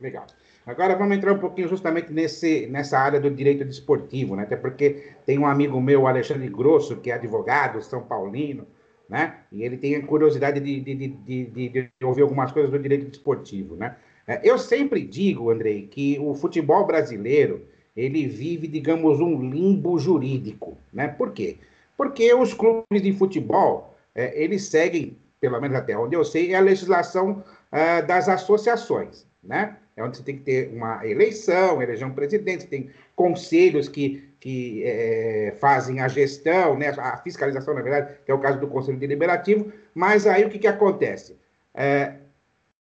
Legal. Agora vamos entrar um pouquinho justamente nesse, nessa área do direito desportivo, né? Até porque tem um amigo meu, Alexandre Grosso, que é advogado, São Paulino, né? E ele tem a curiosidade de, de, de, de, de ouvir algumas coisas do direito desportivo, né? É, eu sempre digo, Andrei, que o futebol brasileiro ele vive, digamos, um limbo jurídico, né? Por quê? Porque os clubes de futebol é, eles seguem, pelo menos até onde eu sei, a legislação é, das associações, né? É onde você tem que ter uma eleição, eleger um presidente, tem conselhos que, que é, fazem a gestão, né? A fiscalização, na verdade, que é o caso do Conselho Deliberativo. Mas aí o que, que acontece? É,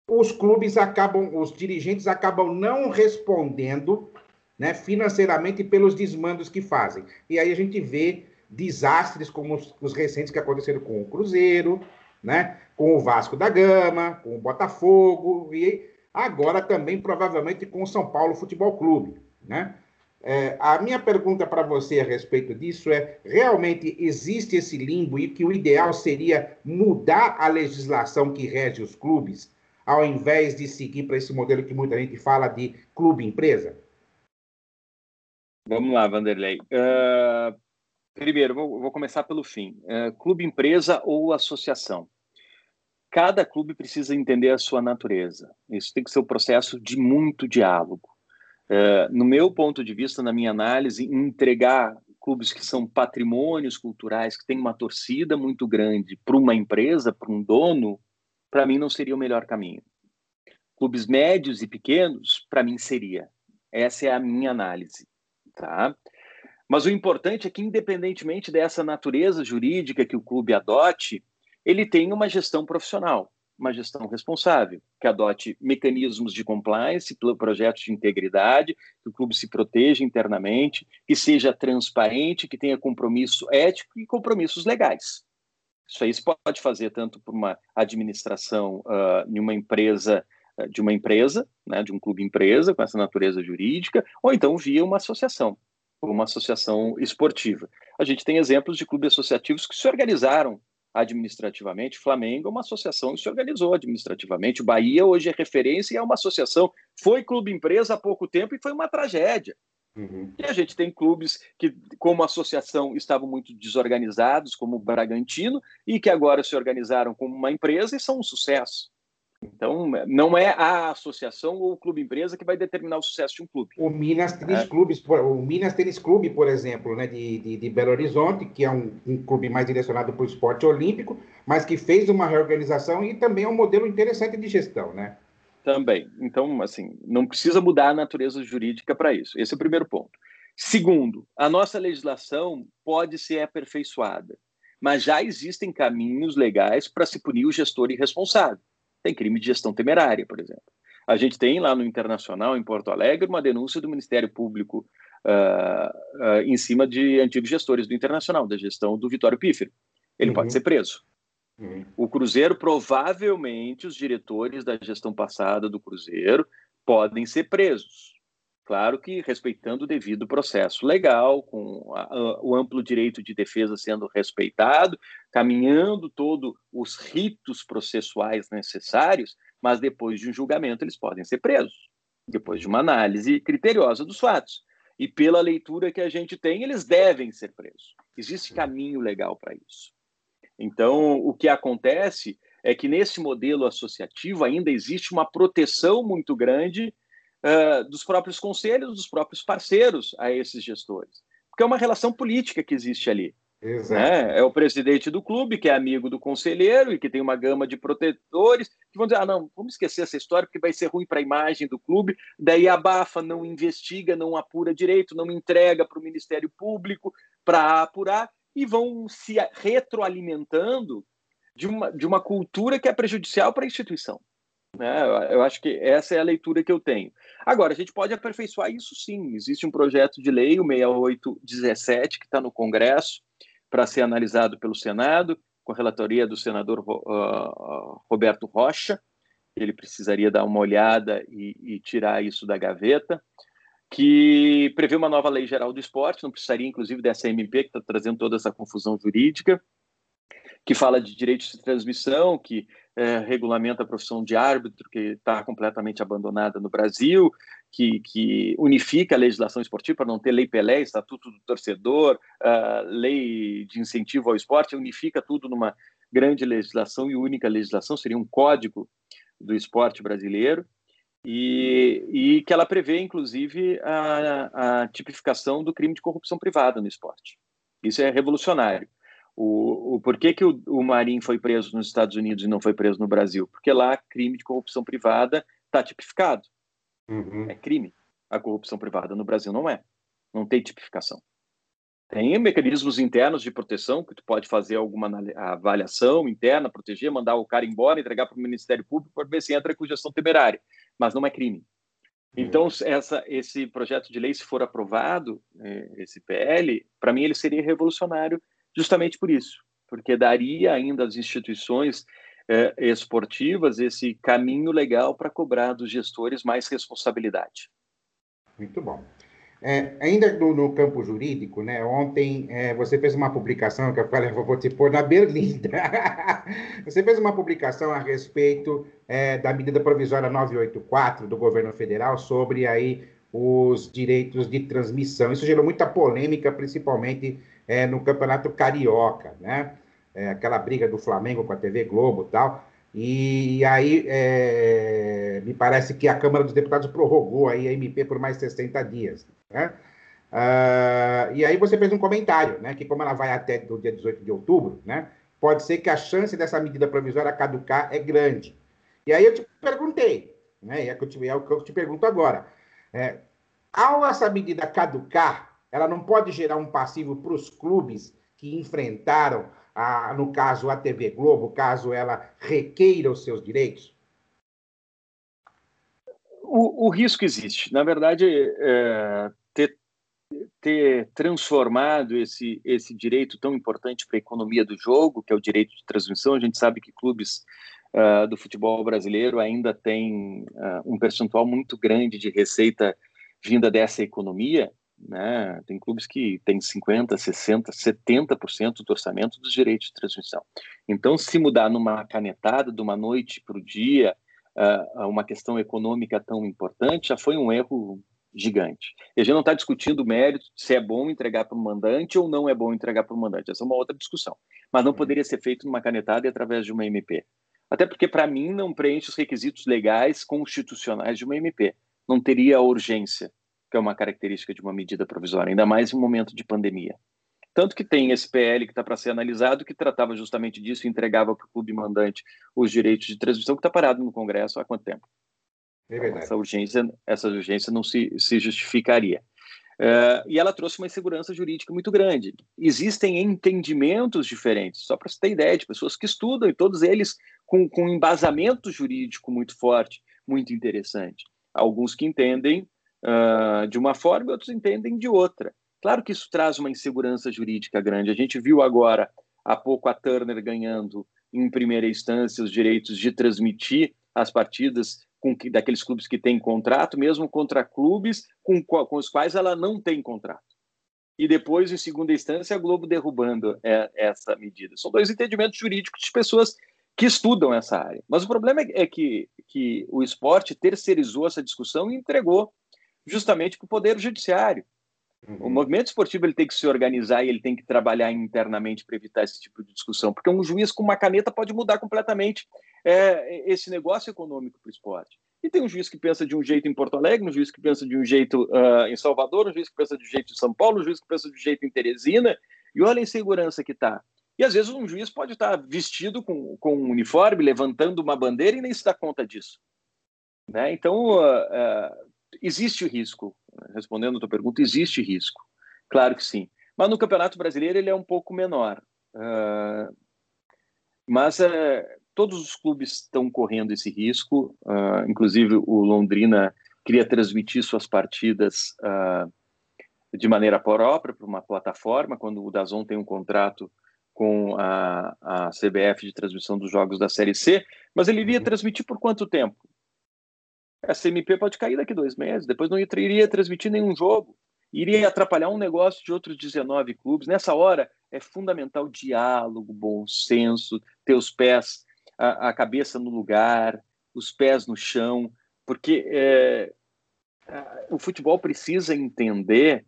os clubes acabam, os dirigentes acabam não respondendo né, financeiramente pelos desmandos que fazem. E aí a gente vê desastres como os, os, recentes que aconteceram com o Cruzeiro, né, com o Vasco da Gama, com o Botafogo e agora também provavelmente com o São Paulo Futebol Clube. Né? É, a minha pergunta para você a respeito disso é: realmente existe esse limbo e que o ideal seria mudar a legislação que rege os clubes ao invés de seguir para esse modelo que muita gente fala de clube-empresa? Vamos lá, Vanderlei. Uh, primeiro, vou, vou, começar pelo fim. Uh, clube-empresa ou associação? Cada clube precisa entender a sua natureza. Isso tem que ser um processo de muito diálogo. Uh, no meu ponto de vista, na minha análise, entregar clubes que são patrimônios culturais, que têm uma torcida muito grande para uma empresa, para um dono, para mim não seria o melhor caminho. Clubes médios e pequenos, para mim seria. Essa é a minha análise, tá? Mas o importante é que, independentemente dessa natureza jurídica que o clube adote, ele tem uma gestão profissional. uma gestão responsável, que adote mecanismos de compliance, projetos de integridade, que o clube se proteja internamente, que seja transparente, que tenha compromisso ético e compromissos legais. Isso aí se pode fazer tanto por uma administração uh, em uma empresa de uma empresa, né, de um clube empresa com essa natureza jurídica, ou então via uma associação, uma associação esportiva. A gente tem exemplos de clubes associativos que se organizaram administrativamente. Flamengo é uma associação que se organizou administrativamente. O Bahia hoje é referência e é uma associação. Foi clube empresa há pouco tempo e foi uma tragédia. Uhum. E a gente tem clubes que, como associação, estavam muito desorganizados, como o Bragantino, e que agora se organizaram como uma empresa e são um sucesso. Então, não é a associação ou o clube empresa que vai determinar o sucesso de um clube. O Minas Tênis é. Clubes, o Minas Tênis Clube, por exemplo, né, de, de, de Belo Horizonte, que é um, um clube mais direcionado para o esporte olímpico, mas que fez uma reorganização e também é um modelo interessante de gestão, né? Também. Então, assim, não precisa mudar a natureza jurídica para isso. Esse é o primeiro ponto. Segundo, a nossa legislação pode ser aperfeiçoada, mas já existem caminhos legais para se punir o gestor irresponsável. Tem crime de gestão temerária, por exemplo. A gente tem lá no Internacional, em Porto Alegre, uma denúncia do Ministério Público uh, uh, em cima de antigos gestores do Internacional, da gestão do Vitório Pífero. Ele uhum. pode ser preso. Uhum. O Cruzeiro, provavelmente, os diretores da gestão passada do Cruzeiro podem ser presos. Claro que respeitando o devido processo legal, com a, a, o amplo direito de defesa sendo respeitado, caminhando todos os ritos processuais necessários, mas depois de um julgamento eles podem ser presos, depois de uma análise criteriosa dos fatos. E pela leitura que a gente tem, eles devem ser presos. Existe caminho legal para isso. Então, o que acontece é que nesse modelo associativo ainda existe uma proteção muito grande uh, dos próprios conselhos, dos próprios parceiros a esses gestores. Porque é uma relação política que existe ali. Né? É o presidente do clube, que é amigo do conselheiro e que tem uma gama de protetores, que vão dizer: ah, não, vamos esquecer essa história porque vai ser ruim para a imagem do clube. Daí abafa, não investiga, não apura direito, não entrega para o Ministério Público para apurar e vão se retroalimentando de uma, de uma cultura que é prejudicial para a instituição. Né? Eu acho que essa é a leitura que eu tenho. Agora, a gente pode aperfeiçoar isso sim. Existe um projeto de lei, o 6817, que está no Congresso, para ser analisado pelo Senado, com a relatoria do senador uh, Roberto Rocha. Ele precisaria dar uma olhada e, e tirar isso da gaveta que prevê uma nova lei geral do esporte, não precisaria, inclusive, dessa MP, que está trazendo toda essa confusão jurídica, que fala de direitos de transmissão, que é, regulamenta a profissão de árbitro, que está completamente abandonada no Brasil, que, que, unifica a legislação esportiva para não ter lei Pelé, estatuto do torcedor, lei de incentivo ao esporte, unifica tudo numa grande legislação e única legislação, seria um código do esporte brasileiro, e, e que ela prevê, inclusive, a, a tipificação do crime de corrupção privada no esporte. Isso é revolucionário. O, o por que, que o, o Marim foi preso nos Estados Unidos e não foi preso no Brasil? Porque lá crime de corrupção privada está tipificado. Uhum. É crime. A corrupção privada no Brasil não é. Não tem tipificação. Tem mecanismos internos de proteção que tu pode fazer alguma avaliação interna, proteger, mandar o cara embora, entregar para o Ministério Público para ver se entra com gestão temerária, mas não é crime. Uhum. Então, essa, esse projeto de lei, se for aprovado, é, esse PL, para mim ele seria revolucionário justamente por isso, porque daria ainda às instituições é, esportivas esse caminho legal para cobrar dos gestores mais responsabilidade. Muito bom. É, ainda no, no, campo jurídico, né, ontem é, você fez uma publicação que eu falei, vou te pôr na berlinda. você fez uma publicação a respeito é, da medida provisória 984 do governo federal sobre aí os direitos de transmissão. Isso gerou muita polêmica, principalmente é, no Campeonato Carioca, né? É, aquela briga do Flamengo com a TV Globo e tal. E aí, é, me parece que a Câmara dos Deputados prorrogou aí a MP por mais 60 dias, né? Uh, e aí você fez um comentário, né? Que como ela vai até o dia 18 de outubro, né? Pode ser que a chance dessa medida provisória caducar é grande. E aí eu te perguntei, né? E é, que eu te, é o que eu te pergunto agora. É, ao essa medida caducar, ela não pode gerar um passivo para os clubes que enfrentaram a, no caso, a TV Globo, caso ela requeira os seus direitos? O, o risco existe. Na verdade, é, ter, ter transformado esse, esse direito tão importante para a economia do jogo, que é o direito de transmissão, a gente sabe que clubes uh, do futebol brasileiro ainda têm uh, um percentual muito grande de receita vinda dessa economia, né? Tem clubes que têm 50%, 60%, 70% do orçamento dos direitos de transmissão. Então, se mudar numa canetada, de uma noite para o dia, uh, uma questão econômica tão importante, já foi um erro gigante. E a gente não está discutindo o mérito se é bom entregar para o mandante ou não é bom entregar para o mandante. Essa é uma outra discussão. Mas não uhum. poderia ser feito numa canetada e através de uma MP. Até porque, para mim, não preenche os requisitos legais constitucionais de uma MP. Não teria urgência que é uma característica de uma medida provisória, ainda mais em um momento de pandemia. Tanto que tem esse PL que está para ser analisado, que tratava justamente disso e entregava para o clube mandante os direitos de transmissão, que está parado no Congresso há quanto tempo? É verdade. Essa urgência, essa urgência não se, se justificaria. Uh, e ela trouxe uma insegurança jurídica muito grande. Existem entendimentos diferentes, só para você ter ideia, de pessoas que estudam, e todos eles com, com embasamento jurídico muito forte, muito interessante. Alguns que entendem uh, de uma forma e outros entendem de outra. Claro que isso traz uma insegurança jurídica grande. A gente viu agora, há pouco, a Turner ganhando em primeira instância os direitos de transmitir as partidas com que, daqueles clubes que têm contrato, mesmo contra clubes com, com os quais ela não tem contrato. E depois, em segunda instância, a Globo derrubando é, essa medida. São dois entendimentos jurídicos de pessoas que estudam essa área. Mas o problema é que, que o esporte terceirizou essa discussão e entregou justamente para o Poder Judiciário. Uhum. O movimento esportivo ele tem que se organizar e ele tem que trabalhar internamente para evitar esse tipo de discussão, porque um juiz com uma caneta pode mudar completamente é, esse negócio econômico para o esporte. E tem um juiz que pensa de um jeito em Porto Alegre, um juiz que pensa de um jeito uh, em Salvador, um juiz que pensa de um jeito em São Paulo, um juiz que pensa de um jeito em Teresina, e olha a insegurança que está. E às vezes um juiz pode estar tá vestido com, com um uniforme, levantando uma bandeira e nem se dá conta disso. Né? Então, uh, uh, existe o risco. Respondendo a tua pergunta, existe risco. Claro que sim. Mas no Campeonato Brasileiro ele é um pouco menor. Uh, mas uh, todos os clubes estão correndo esse risco. Uh, inclusive o Londrina queria transmitir suas partidas ah, de maneira própria para uma plataforma. Quando o Dazon tem um contrato com a, a CBF de transmissão dos jogos da Série C, mas ele iria uhum. transmitir por quanto tempo? A CMP pode cair daqui dois meses, depois não iria transmitir nenhum jogo, iria atrapalhar um negócio de outros 19 clubes. Nessa hora é fundamental diálogo, bom senso, ter os pés, a, a cabeça no lugar, os pés no chão, porque é, o futebol precisa entender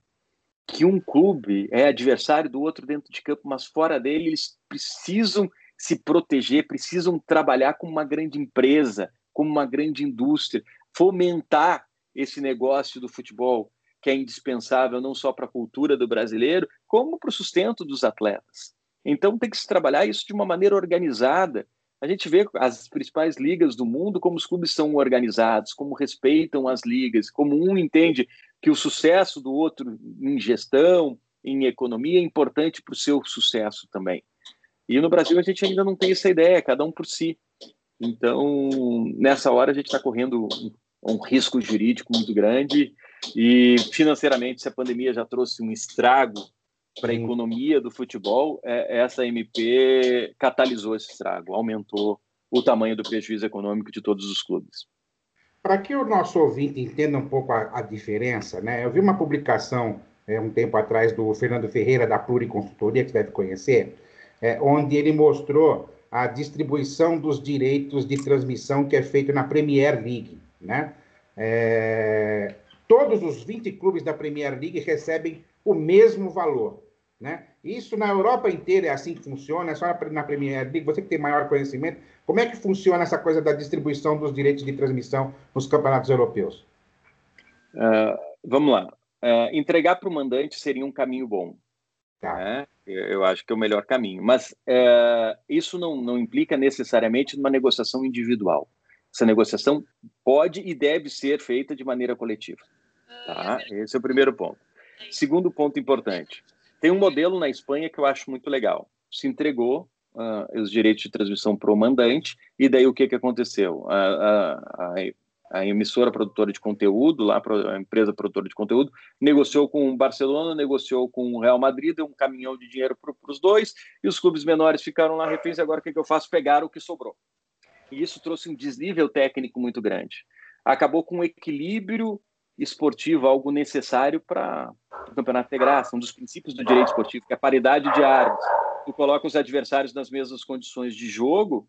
que um clube é adversário do outro dentro de campo, mas fora dele eles precisam se proteger, precisam trabalhar como uma grande empresa, como uma grande indústria fomentar esse negócio do futebol, que é indispensável não só para a cultura do brasileiro, como para o sustento dos atletas. Então tem que se trabalhar isso de uma maneira organizada. A gente vê as principais ligas do mundo, como os clubes são organizados, como respeitam as ligas, como um entende que o sucesso do outro em gestão, em economia, é importante para o seu sucesso também. E no Brasil a gente ainda não tem essa ideia, cada um por si. Então, nessa hora, a gente está correndo um, um risco jurídico muito grande e, financeiramente, se a pandemia já trouxe um estrago para a economia do futebol, é, essa MP catalisou esse estrago, aumentou o tamanho do prejuízo econômico de todos os clubes. Para que o nosso ouvinte entenda um pouco a, a diferença, né? eu vi uma publicação é, um tempo atrás do Fernando Ferreira, da Pluriconsultoria, que você deve conhecer, é, onde ele mostrou a distribuição dos direitos de transmissão que é feito na Premier League, né? É, todos os 20 clubes da Premier League recebem o mesmo valor, né? Isso na Europa inteira é assim que funciona, é só na Premier League, você que tem maior conhecimento, como é que funciona essa coisa da distribuição dos direitos de transmissão nos campeonatos europeus? Uh, vamos lá. Uh, entregar para o mandante seria um caminho bom. Tá. Né? Eu acho que é o melhor caminho. Mas é, isso não, não implica necessariamente numa negociação individual. Essa negociação pode e deve ser feita de maneira coletiva. Tá? Esse é o primeiro ponto. Segundo ponto importante: tem um modelo na Espanha que eu acho muito legal. se entregou uh, os direitos de transmissão para o mandante, e daí o que, que aconteceu? A, a, a, a emissora produtora de conteúdo, lá a empresa produtora de conteúdo, negociou com o Barcelona, negociou com o Real Madrid, deu um caminhão de dinheiro para os dois, e os clubes menores ficaram lá reféns, agora o que, que eu faço? Pegar o que sobrou. E isso trouxe um desnível técnico muito grande. Acabou com um equilíbrio esportivo, algo necessário para o campeonato ter graça, um dos princípios do direito esportivo, que é a paridade de armas. Tu coloca os adversários nas mesmas condições de jogo,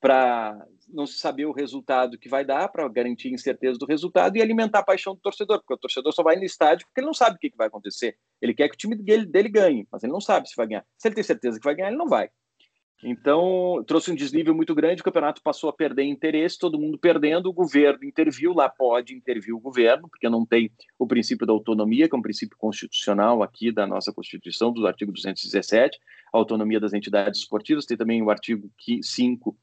para não se saber o resultado que vai dar, para garantir incerteza do resultado e alimentar a paixão do torcedor, porque o torcedor só vai no estádio porque ele não sabe o que, vai acontecer. Ele quer que o time dele, dele ganhe, mas ele não sabe se vai ganhar. Se ele tem certeza que vai ganhar, ele não vai. Então, trouxe um desnível muito grande, o campeonato passou a perder interesse, todo mundo perdendo, o governo interviu, lá pode intervir o governo, porque não tem o princípio da autonomia, que é um princípio constitucional aqui da nossa Constituição, do artigo 217, a autonomia das entidades esportivas, tem também o artigo 5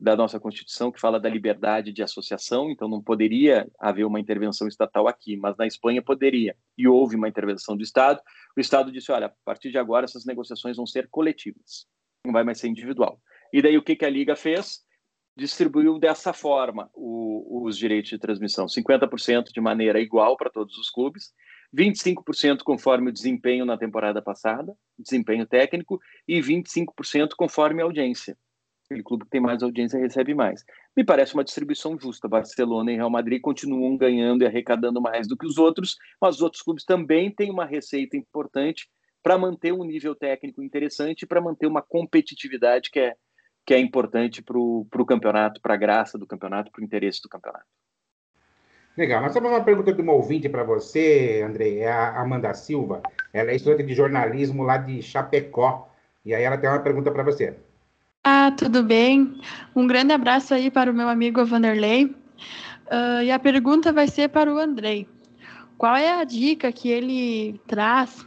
da nossa Constituição, que fala da liberdade de associação, então não poderia haver uma intervenção estatal aqui, mas na Espanha poderia, e houve uma intervenção do Estado. O Estado disse: olha, a partir de agora essas negociações vão ser coletivas, não vai mais ser individual. E daí o que, que a Liga fez? Distribuiu dessa forma o, os direitos de transmissão: 50% de maneira igual para todos os clubes, 25% conforme o desempenho na temporada passada, desempenho técnico, e 25% conforme a audiência aquele clube que tem mais audiência recebe mais. Me parece uma distribuição justa. Barcelona e Real Madrid continuam ganhando e arrecadando mais do que os outros, mas os outros clubes também têm uma receita importante para manter um nível técnico interessante, para manter uma competitividade que é, que é importante para o campeonato, para a graça do campeonato, para o interesse do campeonato. Legal. Nós temos uma pergunta de uma ouvinte para você, André, é a Amanda Silva. Ela é estudante de jornalismo lá de Chapecó. E aí ela tem uma pergunta para você. Ah, tudo bem? Um grande abraço aí para o meu amigo Vanderlei. Uh, e a pergunta vai ser para o Andrei. Qual é a dica que ele traz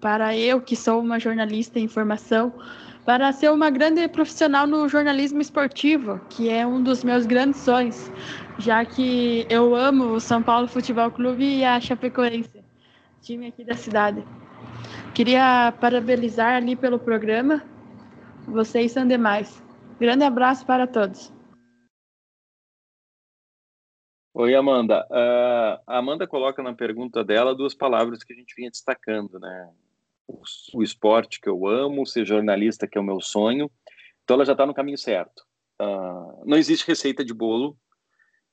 para eu, que sou uma jornalista em informação, para ser uma grande profissional no jornalismo esportivo, que é um dos meus grandes sonhos, já que eu amo o São Paulo Futebol Clube e a Chapecoense, time aqui da cidade. Queria parabenizar ali pelo programa vocês são demais. Grande abraço para todos. Oi, Amanda. Uh, a Amanda coloca na pergunta dela duas palavras que a gente vinha destacando, né? O, o esporte que eu amo, ser jornalista que é o meu sonho. Então ela já está no caminho certo. Uh, não existe receita de bolo.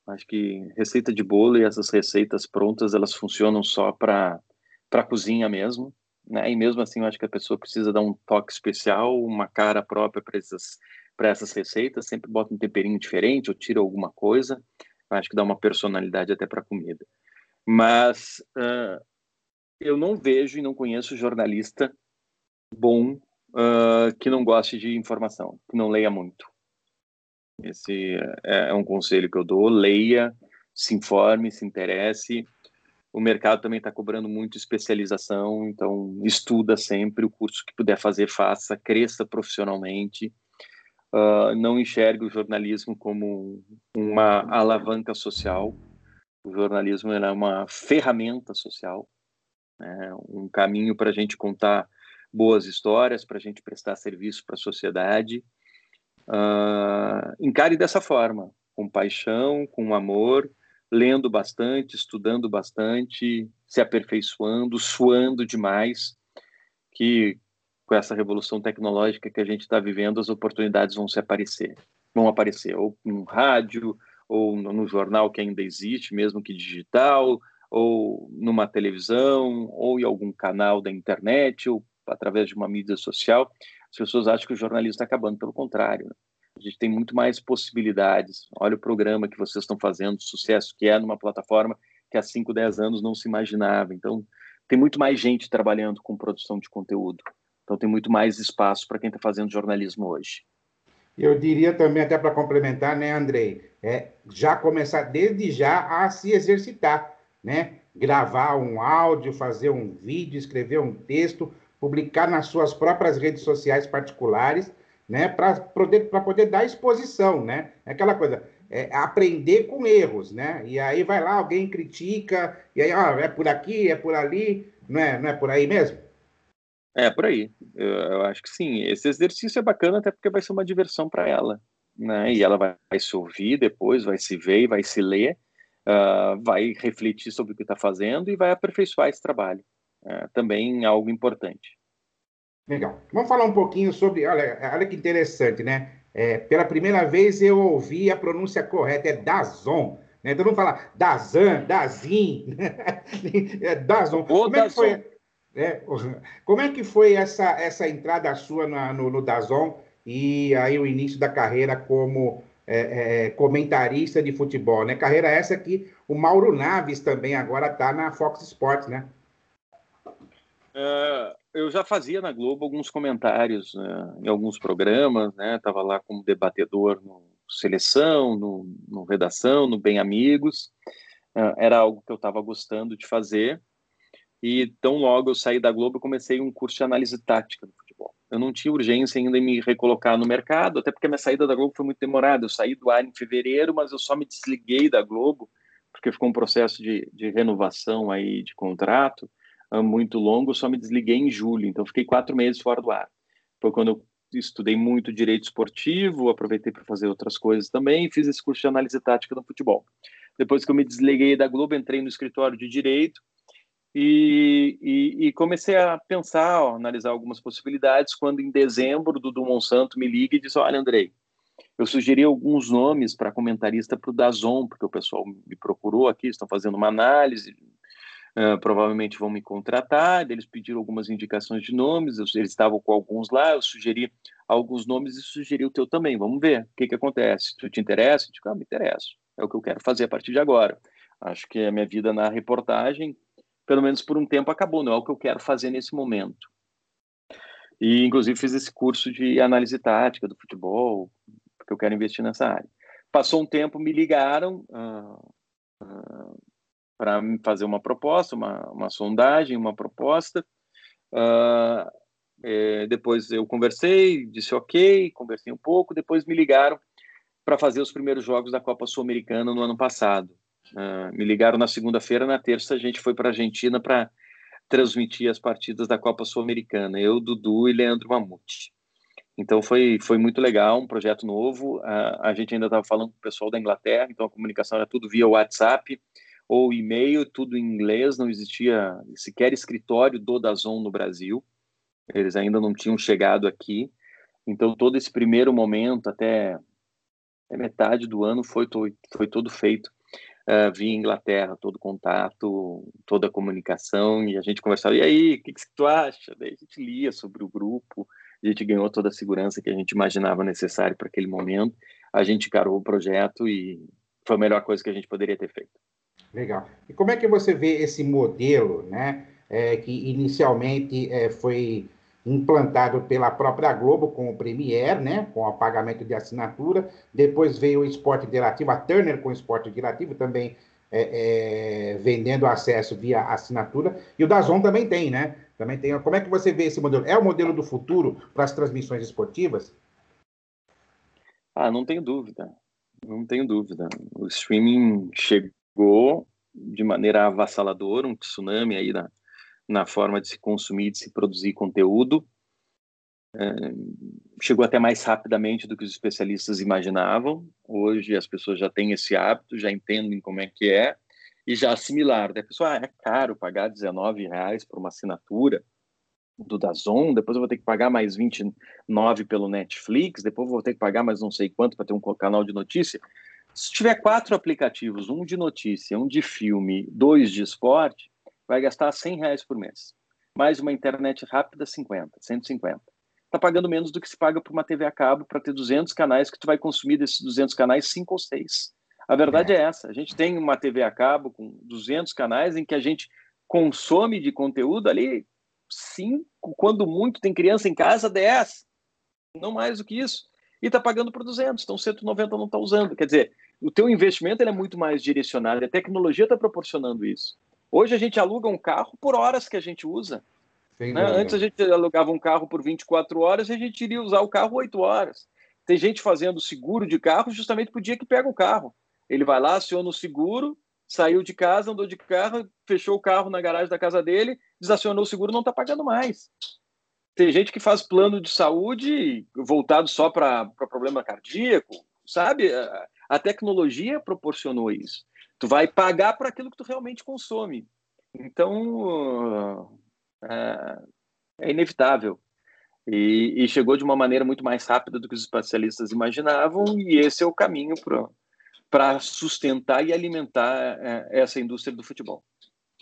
Acho que receita de bolo e essas receitas prontas elas funcionam só para para cozinha mesmo né? E mesmo assim, eu acho que a pessoa precisa dar um toque especial, uma cara própria para essas para essas receitas, sempre bota um temperinho diferente ou tira alguma coisa. Eu acho que dá uma personalidade até para a comida. Mas uh, eu não vejo e não conheço jornalista bom uh, que não goste de informação, que não leia muito. Esse é, é um conselho que eu dou: leia, se informe, se interesse, o mercado também está cobrando muito especialização, então estuda sempre o curso que puder fazer, faça, cresça profissionalmente. Uh, não enxergue o jornalismo como uma alavanca social. O jornalismo é uma ferramenta social, né? um caminho para a gente contar boas histórias, para a gente prestar serviço para a sociedade. Uh, encare dessa forma, com paixão, com amor, lendo bastante, estudando bastante, se aperfeiçoando, suando demais, que com essa revolução tecnológica que a gente está vivendo, as oportunidades vão se aparecer, vão aparecer ou no rádio, ou no jornal que ainda existe, mesmo que digital, ou numa televisão, ou em algum canal da internet, ou através de uma mídia social. As pessoas acham que o jornalismo está acabando, pelo contrário. Né? A gente tem muito mais possibilidades. Olha o programa que vocês estão fazendo, sucesso que é numa plataforma que há 5, 10 anos não se imaginava. Então, tem muito mais gente trabalhando com produção de conteúdo. Então, tem muito mais espaço para quem está fazendo jornalismo hoje. Eu diria também, até para complementar, né, Andrei, é já começar desde já a se exercitar, né? Gravar um áudio, fazer um vídeo, escrever um texto, publicar nas suas próprias redes sociais particulares né, para poder, poder dar exposição, né? É aquela coisa, é aprender com erros, né? E aí vai lá, alguém critica, e aí, ó, é por aqui, é por ali, não é, não é por aí mesmo? É, por aí. Eu, eu, acho que sim. Esse exercício é bacana até porque vai ser uma diversão para ela. Né? E ela vai, vai, se ouvir depois, vai se ver, vai se ler, uh, vai refletir sobre o que está fazendo e vai aperfeiçoar esse trabalho. Uh, também algo importante. Legal. Vamos falar um pouquinho sobre. Olha, olha que interessante, né? É, pela primeira vez eu ouvi a pronúncia correta, é Dazon. Né? Todo mundo fala Dazan, Dazin, é Dazon. Como é que foi? É, como é que foi essa, essa entrada sua na, no, no Dazon e aí o início da carreira como é, é, comentarista de futebol, né? Carreira essa que o Mauro Naves também agora está na Fox Sports, né? Uh, eu já fazia na Globo alguns comentários né, em alguns programas, né? Tava lá como debatedor no Seleção, no, no Redação, no Bem Amigos. Uh, era algo que eu estava gostando de fazer. E tão logo eu saí da Globo, comecei um curso de análise tática do futebol. Eu não tinha urgência ainda em me recolocar no mercado, até porque a minha saída da Globo foi muito demorada. Eu saí do ar em fevereiro, mas eu só me desliguei da Globo, porque ficou um processo de, de renovação aí de contrato muito longo, só me desliguei em julho, então fiquei quatro meses fora do ar. Foi quando eu estudei muito direito esportivo, aproveitei para fazer outras coisas também fiz esse curso de análise tática no futebol. Depois que eu me desliguei da Globo, entrei no escritório de direito e, e, e comecei a pensar, ó, analisar algumas possibilidades, quando em dezembro, Dudu Monsanto me liga e diz, olha, Andrei, eu sugeri alguns nomes para comentarista para o Dazon, porque o pessoal me procurou aqui, estão fazendo uma análise, Uh, provavelmente vão me contratar. Eles pediram algumas indicações de nomes, eles estavam com alguns lá, eu sugeri alguns nomes e sugeri o teu também. Vamos ver o que, que acontece. Tu te interessa? Eu digo, ah, me interesso. É o que eu quero fazer a partir de agora. Acho que a minha vida na reportagem, pelo menos por um tempo, acabou. Não é o que eu quero fazer nesse momento. E, inclusive, fiz esse curso de análise tática do futebol, porque eu quero investir nessa área. Passou um tempo, me ligaram. Uh, uh, para fazer uma proposta, uma, uma sondagem, uma proposta. Uh, é, depois eu conversei, disse ok, conversei um pouco, depois me ligaram para fazer os primeiros jogos da Copa Sul-Americana no ano passado. Uh, me ligaram na segunda-feira, na terça a gente foi para a Argentina para transmitir as partidas da Copa Sul-Americana, eu, Dudu e Leandro Mamute. Então foi, foi muito legal, um projeto novo. Uh, a gente ainda estava falando com o pessoal da Inglaterra, então a comunicação era tudo via WhatsApp ou e-mail, tudo em inglês, não existia sequer escritório do Dazon no Brasil, eles ainda não tinham chegado aqui, então todo esse primeiro momento, até, metade do ano, foi, foi todo feito uh, via Inglaterra, todo contato, toda a comunicação, e a gente conversava, e aí, o que, que tu acha? Daí a gente lia sobre o grupo, a gente ganhou toda a segurança que a gente imaginava necessário para aquele momento, a gente encarou o projeto e foi a melhor coisa que a gente poderia ter feito. Legal. E como é que você vê esse modelo, né, é, que inicialmente é, foi implantado pela própria Globo com o Premiere, né, com o pagamento de assinatura, depois veio o esporte interativo, a Turner com o esporte interativo também é, é, vendendo acesso via assinatura, e o Dazon também tem, né? Também tem. Como é que você vê esse modelo? É o modelo do futuro para as transmissões esportivas? Ah, não tenho dúvida. Não tenho dúvida. O streaming chegou chegou de maneira avassaladora, um tsunami aí na, na forma de se consumir, de se produzir conteúdo. É, chegou até mais rapidamente do que os especialistas imaginavam. Hoje as pessoas já têm esse hábito, já entendem como é que é e já assimilaram. A pessoa, ah, é caro pagar 19 reais por uma assinatura do Dazon, depois eu vou ter que pagar mais 29 pelo Netflix, depois eu vou ter que pagar mais não sei quanto para ter um canal de notícia. Se tiver quatro aplicativos, um de notícia, um de filme, dois de esporte, vai gastar 100 reais por mês. Mais uma internet rápida, 50, 150. Está pagando menos do que se paga por uma TV a cabo para ter 200 canais que tu vai consumir desses 200 canais, cinco ou seis. A verdade é. é essa. A gente tem uma TV a cabo com 200 canais em que a gente consome de conteúdo ali cinco, quando muito tem criança em casa, 10. Não mais do que isso. E está pagando por 200, então 190 não está usando. Quer dizer, o teu investimento ele é muito mais direcionado. A tecnologia está proporcionando isso. Hoje a gente aluga um carro por horas que a gente usa. Né? Antes a gente alugava um carro por 24 horas e a gente iria usar o carro 8 horas. Tem gente fazendo seguro de carro justamente para o dia que pega o carro. Ele vai lá, aciona o seguro, saiu de casa, andou de carro, fechou o carro na garagem da casa dele, desacionou o seguro, não está pagando mais. Tem gente que faz plano de saúde voltado só para problema cardíaco, sabe? A tecnologia proporcionou isso. Tu vai pagar para aquilo que tu realmente consome. Então, é, é inevitável. E, e, chegou de uma maneira muito mais rápida do que os especialistas imaginavam, e esse é o caminho para sustentar e alimentar é, essa indústria do futebol.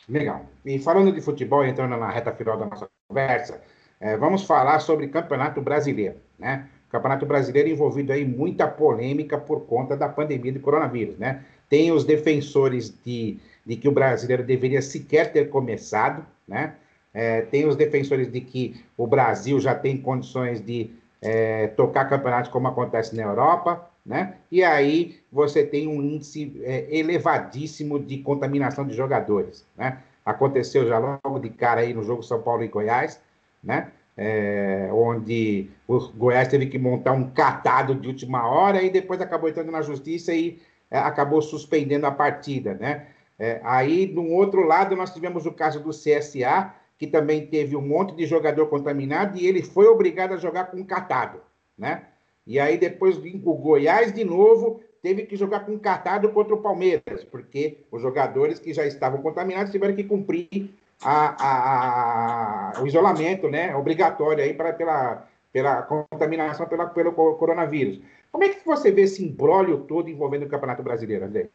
Legal. E falando de futebol, entrando na reta final da nossa conversa, é, vamos falar sobre Campeonato Brasileiro, né? Campeonato Brasileiro envolvido aí muita polêmica por conta da pandemia do coronavírus, né? Tem os defensores de, de que o brasileiro deveria sequer ter começado, né? É, tem os defensores de que o Brasil já tem condições de é, tocar campeonatos como acontece na Europa, né? E aí você tem um índice é, elevadíssimo de contaminação de jogadores, né? Aconteceu já logo de cara aí no jogo São Paulo e Goiás, né? É, onde o Goiás teve que montar um catado de última hora e depois acabou entrando na justiça e é, acabou suspendendo a partida, né? É, aí, no outro lado, nós tivemos o caso do CSA, que também teve um monte de jogador contaminado e ele foi obrigado a jogar com catado, né? E aí depois o Goiás de novo teve que jogar com catado contra o Palmeiras, porque os jogadores que já estavam contaminados tiveram que cumprir a, a, a, o isolamento, né? Obrigatório aí para pela pela contaminação pela, pelo coronavírus. Como é que você vê esse embrólio todo envolvendo o Campeonato Brasileiro, André?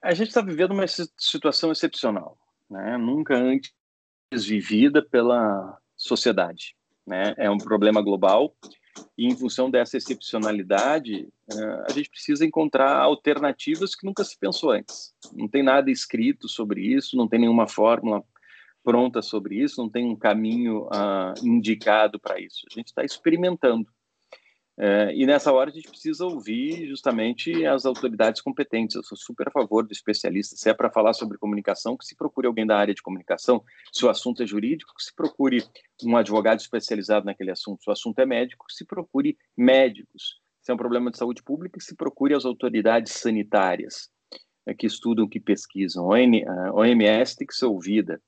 A gente está vivendo uma situação excepcional, né? nunca antes vivida pela sociedade. Né? É um problema global e, em função dessa excepcionalidade, eh, a gente precisa encontrar alternativas que nunca se pensou antes. Não tem nada escrito sobre isso, não tem nenhuma fórmula pronta sobre isso, não tem um caminho uh, indicado para isso. A gente está experimentando. É, e nessa hora a gente precisa ouvir justamente as autoridades competentes. Eu sou super a favor do especialista. Se é para falar sobre comunicação, que se procure alguém da área de comunicação. Se o assunto é jurídico, que se procure um advogado especializado naquele assunto. Se o assunto é médico, que se procure médicos. Se é um problema de saúde pública, que se procure as autoridades sanitárias é, que estudam, que pesquisam. A OMS tem que ser ouvida,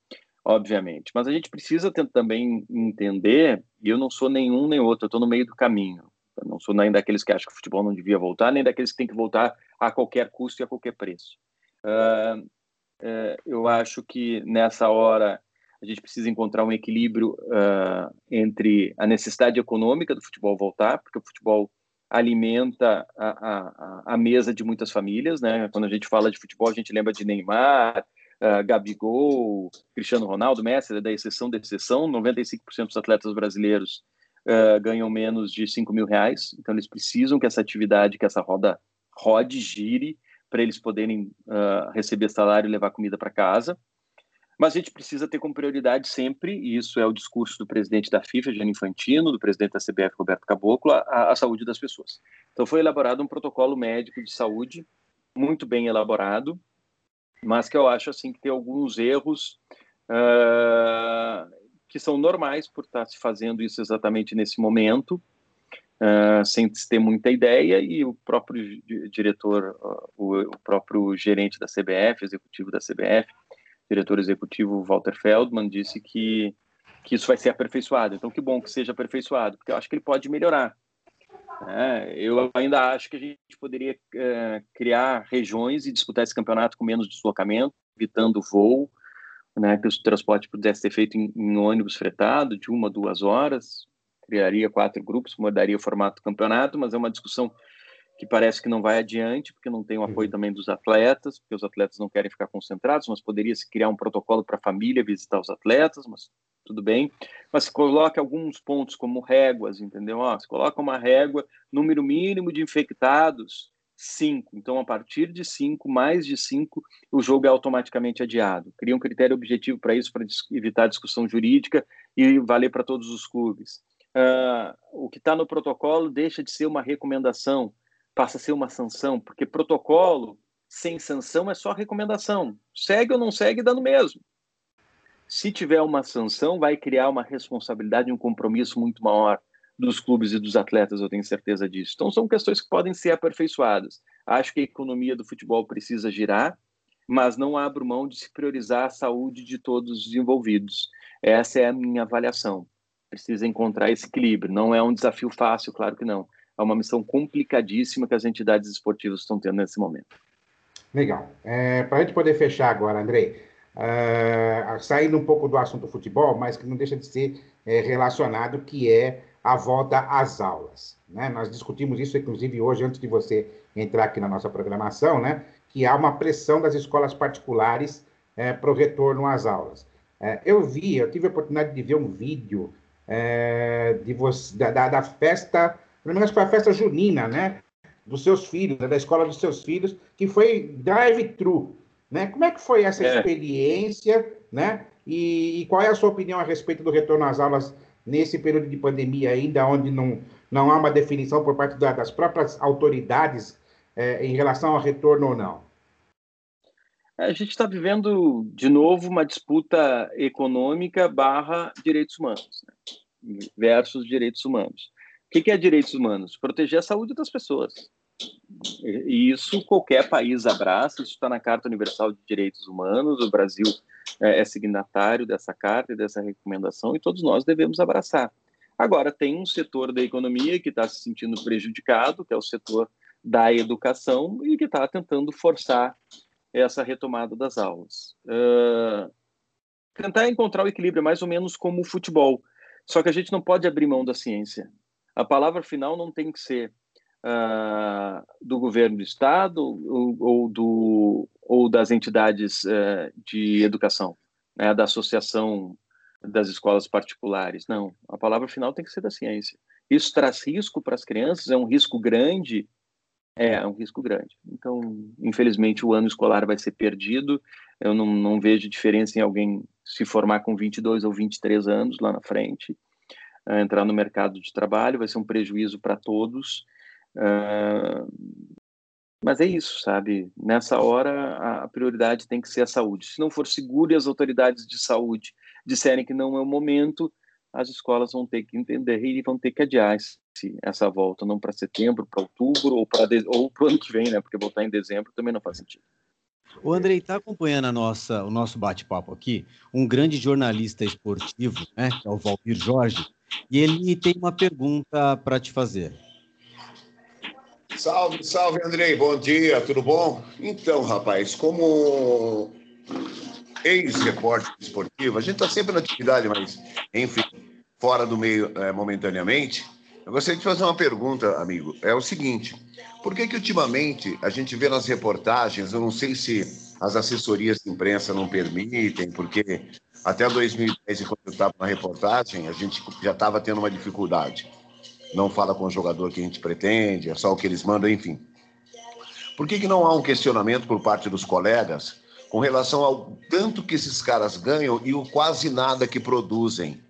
obviamente. Mas a gente precisa também entender, e eu não sou nenhum nem outro, eu estou no meio do caminho eu não sou nem daqueles que acham que o futebol não devia voltar, nem daqueles que tem que voltar a qualquer custo e a qualquer preço. Uh, uh, eu acho que nessa hora a gente precisa encontrar um equilíbrio uh, entre a necessidade econômica do futebol voltar, porque o futebol alimenta a, a, a, mesa de muitas famílias, né? Quando a gente fala de futebol, a gente lembra de Neymar, uh, Gabigol, Cristiano Ronaldo, Messi, da exceção da exceção, 95% dos atletas brasileiros uh, ganham menos de 5 mil reais, então eles precisam que essa atividade, que essa roda rode, gire, para eles poderem uh, receber salário e levar comida para casa. Mas a gente precisa ter como prioridade sempre, e isso é o discurso do presidente da FIFA, Gianni Infantino, do presidente da CBF, Roberto Caboclo, a, a saúde das pessoas. Então foi elaborado um protocolo médico de saúde, muito bem elaborado, mas que eu acho assim que tem alguns erros uh, que são normais por estar se fazendo isso exatamente nesse momento, uh, sem ter muita ideia, e o próprio diretor, uh, o, o, próprio gerente da CBF, executivo da CBF, diretor executivo Walter Feldman, disse que, que isso vai ser aperfeiçoado. Então, que bom que seja aperfeiçoado, porque eu acho que ele pode melhorar. É, eu ainda acho que a gente poderia é, criar regiões e disputar esse campeonato com menos deslocamento, evitando voo, né, que o transporte pudesse ser feito em, em, ônibus fretado de uma, duas horas, criaria quatro grupos, mudaria o formato do campeonato, mas é uma discussão que parece que não vai adiante, porque não tem o apoio uhum. também dos atletas, porque os atletas não querem ficar concentrados, mas poderia se criar um protocolo para a família visitar os atletas, mas tudo bem. Mas se coloca alguns pontos como réguas, entendeu? Ó, se coloca uma régua, número mínimo de infectados, cinco. Então, a partir de cinco, mais de cinco, o jogo é automaticamente adiado. Cria um critério objetivo para isso, para evitar discussão jurídica e valer para todos os clubes. Uh, o que está no protocolo deixa de ser uma recomendação, passa a ser uma sanção, porque protocolo sem sanção é só recomendação. Segue ou não segue, dá no mesmo. Se tiver uma sanção, vai criar uma responsabilidade e um compromisso muito maior dos clubes e dos atletas, eu tenho certeza disso. Então, são questões que podem ser aperfeiçoadas. Acho que a economia do futebol precisa girar, mas não abro mão de se priorizar a saúde de todos os envolvidos. Essa é a minha avaliação. Precisa encontrar esse equilíbrio. Não é um desafio fácil, claro que não. É uma missão complicadíssima que as entidades esportivas estão tendo nesse momento. Legal. É, Para a gente poder fechar agora, Andrei, uh, saindo um pouco do assunto futebol, mas que não deixa de ser é, relacionado, que é a volta às aulas. Né? Nós discutimos isso, inclusive, hoje, antes de você entrar aqui na nossa programação, né? que há uma pressão das escolas particulares é, para o retorno às aulas. É, eu vi, eu tive a oportunidade de ver um vídeo é, de você, da, da, da festa, pelo menos foi a festa junina, né? Dos seus filhos, da escola dos seus filhos, que foi drive-thru. Né? Como é que foi essa é. experiência, né? E, e, qual é a sua opinião a respeito do retorno às aulas nesse período de pandemia ainda, onde não, não há uma definição por parte da, das próprias autoridades é, em relação ao retorno ou não? A gente está vivendo de novo uma disputa econômica barra direitos humanos né? versus direitos humanos. O que é direitos humanos? Proteger a saúde das pessoas. E isso qualquer país abraça, isso está na Carta Universal de Direitos Humanos, o Brasil é, é signatário dessa carta e dessa recomendação, e todos nós devemos abraçar. Agora, tem um setor da economia que está se sentindo prejudicado, que é o setor da educação, e que está tentando forçar essa retomada das aulas. Uh, tentar encontrar o equilíbrio, é mais ou menos como o futebol. Só que a gente não pode abrir mão da ciência. A palavra final não tem que ser uh, do governo do estado ou, ou, do, ou das entidades uh, de educação, né, da associação das escolas particulares. Não, a palavra final tem que ser da ciência. Isso traz risco para as crianças, é um risco grande é, é um risco grande. Então, infelizmente, o ano escolar vai ser perdido. Eu não, não vejo diferença em alguém se formar com 22 ou 23 anos lá na frente, uh, entrar no mercado de trabalho, vai ser um prejuízo para todos. Uh, mas é isso, sabe? Nessa hora, a prioridade tem que ser a saúde. Se não for seguro e as autoridades de saúde disserem que não é o momento, as escolas vão ter que entender e vão ter que adiar esse, essa volta, não para setembro, para outubro ou para o ano que vem, né? Porque voltar em dezembro também não faz sentido. O Andrei está acompanhando a nossa, o nosso bate-papo aqui, um grande jornalista esportivo, né, que é o Valdir Jorge, e ele tem uma pergunta para te fazer. Salve, salve, Andrei, bom dia, tudo bom? Então, rapaz, como ex-repórter esportivo, a gente está sempre na atividade, mas, enfim, fora do meio é, momentaneamente. Eu gostaria de fazer uma pergunta, amigo. É o seguinte: por que que ultimamente a gente vê nas reportagens, eu não sei se as assessorias de imprensa não permitem, porque até 2010, quando eu estava na reportagem, a gente já estava tendo uma dificuldade. Não fala com o jogador que a gente pretende, é só o que eles mandam, enfim. Por que, que não há um questionamento por parte dos colegas com relação ao tanto que esses caras ganham e o quase nada que produzem.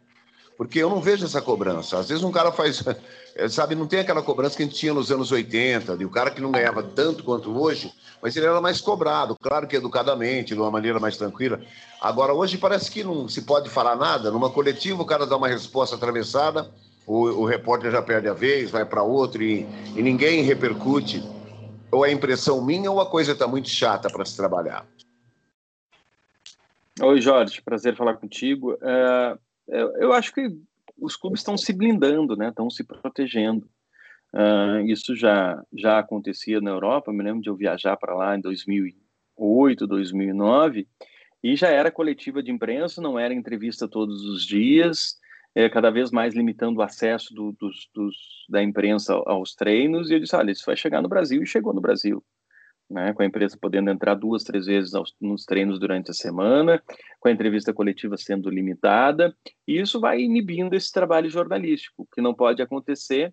Porque eu não vejo essa cobrança. Às vezes um cara faz, sabe, não tem aquela cobrança que a gente tinha nos anos 80, de o cara que não ganhava tanto quanto hoje, mas ele era mais cobrado, claro que educadamente, de uma maneira mais tranquila. Agora, hoje parece que não se pode falar nada. Numa coletiva, o cara dá uma resposta atravessada, o, o repórter já perde a vez, vai para outro e, e ninguém repercute. Ou é impressão minha ou a coisa está muito chata para se trabalhar. Oi, Jorge, prazer falar contigo. É, eu acho que os clubes estão se blindando, né? Estão se protegendo. Uh, isso já já acontecia na Europa. Eu me lembro de eu viajar para lá em 2008, 2009, e já era coletiva de imprensa, não era entrevista todos os dias, é, cada vez mais limitando o acesso do, dos, dos, da imprensa aos treinos. E eu disse: olha, isso vai chegar no Brasil e chegou no Brasil né, com a empresa podendo entrar duas, três vezes aos, nos treinos durante a semana, com a entrevista coletiva sendo limitada, e isso vai inibindo esse trabalho jornalístico. O que não pode acontecer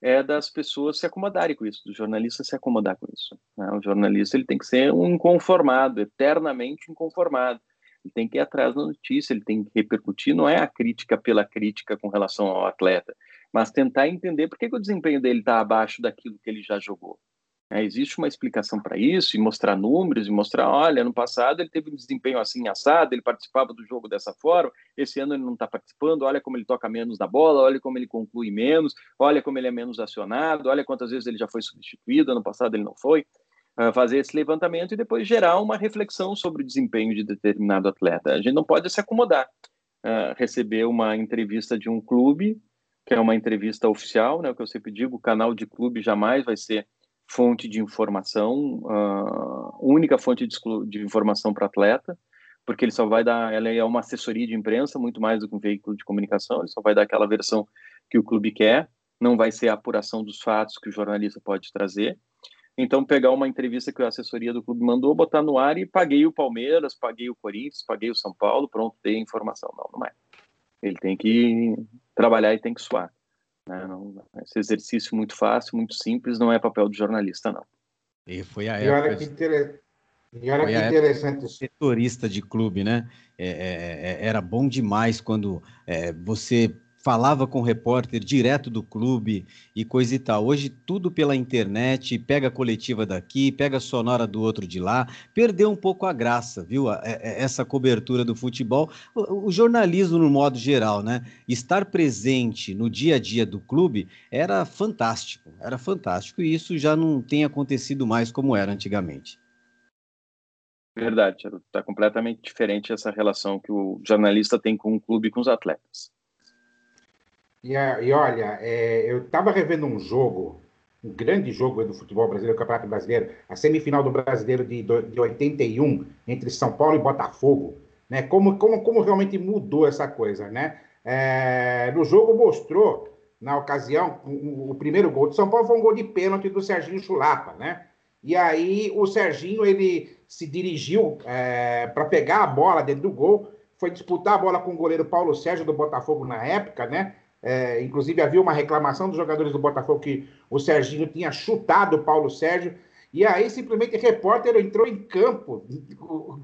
é das pessoas se acomodarem com isso, do jornalista se acomodar com isso. Né? O jornalista ele tem que ser um inconformado, eternamente inconformado. Ele tem que ir atrás da notícia, ele tem que repercutir, não é a crítica pela crítica com relação ao atleta, mas tentar entender por que, que o desempenho dele está abaixo daquilo que ele já jogou. É, existe uma explicação para isso, e mostrar números, e mostrar, olha, no passado ele teve um desempenho assim assado, ele participava do jogo dessa forma, esse ano ele não está participando, olha como ele toca menos na bola, olha como ele conclui menos, olha como ele é menos acionado, olha quantas vezes ele já foi substituído, ano passado ele não foi. Uh, fazer esse levantamento e depois gerar uma reflexão sobre o desempenho de determinado atleta. A gente não pode se acomodar. Uh, receber uma entrevista de um clube, que é uma entrevista oficial, né, o que eu sempre digo, o canal de clube jamais vai ser fonte de informação, uh, única fonte de, de informação para atleta, porque ele só vai dar, ela é uma assessoria de imprensa, muito mais do que um veículo de comunicação, ele só vai dar aquela versão que o clube quer, não vai ser a apuração dos fatos que o jornalista pode trazer. Então, pegar uma entrevista que a assessoria do clube mandou, botar no ar e paguei o Palmeiras, paguei o Corinthians, paguei o São Paulo, pronto, dei a informação. Não, não é. Ele tem que trabalhar e tem que suar. Né? Não, esse exercício muito fácil, muito simples, não é papel do jornalista, não. E foi a época. E olha que, inter... e olha que interessante. Setorista de clube, né? É, é, é, era bom demais quando é, você falava com o repórter direto do clube e coisa e tal. Hoje tudo pela internet, pega a coletiva daqui, pega a sonora do outro de lá, perdeu um pouco a graça, viu? É, é, essa cobertura do futebol, o jornalismo no modo geral, né? Estar presente no dia a dia do clube era fantástico, era fantástico e isso já não tem acontecido mais como era antigamente. Verdade, está completamente diferente essa relação que o jornalista tem com o clube e com os atletas. E, e olha, é, eu estava revendo um jogo, um grande jogo do futebol brasileiro, do Campeonato Brasileiro, a semifinal do Brasileiro de, de 81, entre São Paulo e Botafogo. Né? Como, como, como realmente mudou essa coisa, né? É, no jogo mostrou, na ocasião, o, o, primeiro gol de São Paulo foi um gol de pênalti do Serginho Chulapa, né? E aí o Serginho, ele se dirigiu é, para pegar a bola dentro do gol, foi disputar a bola com o goleiro Paulo Sérgio do Botafogo na época, né? É, inclusive, havia uma reclamação dos jogadores do Botafogo que o Serginho tinha chutado o Paulo Sérgio. E aí, simplesmente, o repórter entrou em campo,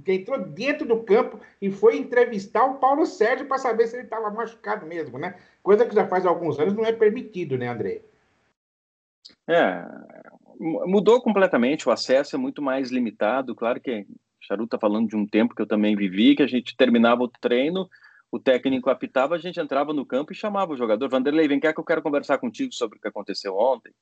entrou dentro do campo e foi entrevistar o Paulo Sérgio para saber se ele estava machucado mesmo, né? Coisa que já faz alguns anos não é permitido, né, André? É, mudou completamente, o acesso é muito mais limitado. Claro que Charu está falando de um tempo que eu também vivi, que a gente terminava o treino, o técnico apitava, a gente entrava no campo e chamava o jogador, Vanderlei, vem cá que eu quero conversar contigo sobre o que aconteceu ontem.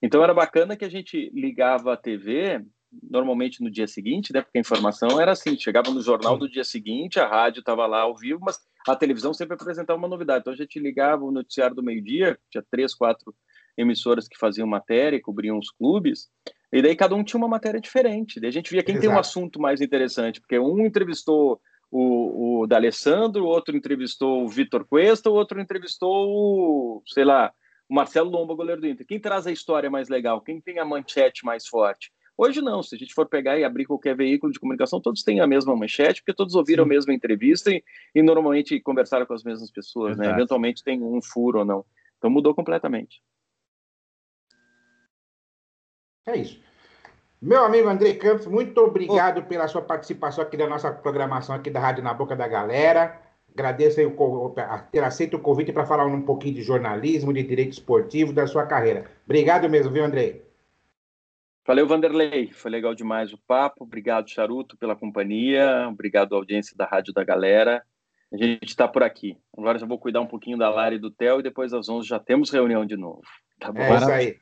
Então era bacana que a gente ligava a TV, normalmente no dia seguinte, né, porque a informação era assim, chegava no jornal do dia seguinte, a rádio estava lá ao vivo, mas a televisão sempre apresentava uma novidade. Então a gente ligava o noticiário do meio-dia, tinha três, quatro emissoras que faziam matéria, cobriam os clubes, e daí cada um tinha uma matéria diferente. Daí a gente via quem Exato. tem um assunto mais interessante, porque um entrevistou o, o D'Alessandro, o outro entrevistou o Vitor Cuesta, o outro entrevistou o, sei lá, o Marcelo Lomba, goleiro do Inter. Quem traz a história mais legal? Quem tem a manchete mais forte? Hoje não, se a gente for pegar e abrir qualquer veículo de comunicação, todos têm a mesma manchete, porque todos ouviram Sim. a mesma entrevista e, e, normalmente conversaram com as mesmas pessoas, né? Eventualmente tem um furo ou não. Então mudou completamente. É isso. Meu amigo André Campos, muito obrigado oh. pela sua participação aqui da nossa programação aqui da Rádio Na Boca da Galera. Agradeço o, ter aceito o convite para falar um pouquinho de jornalismo, de direito esportivo, da sua carreira. Obrigado mesmo, viu, André? Valeu, Vanderlei. Foi legal demais o papo. Obrigado, Charuto, pela companhia. Obrigado audiência da Rádio da Galera. A gente está por aqui. Agora já vou cuidar um pouquinho da Lara e do Theo e depois às 11 já temos reunião de novo. Tá bom? É isso aí.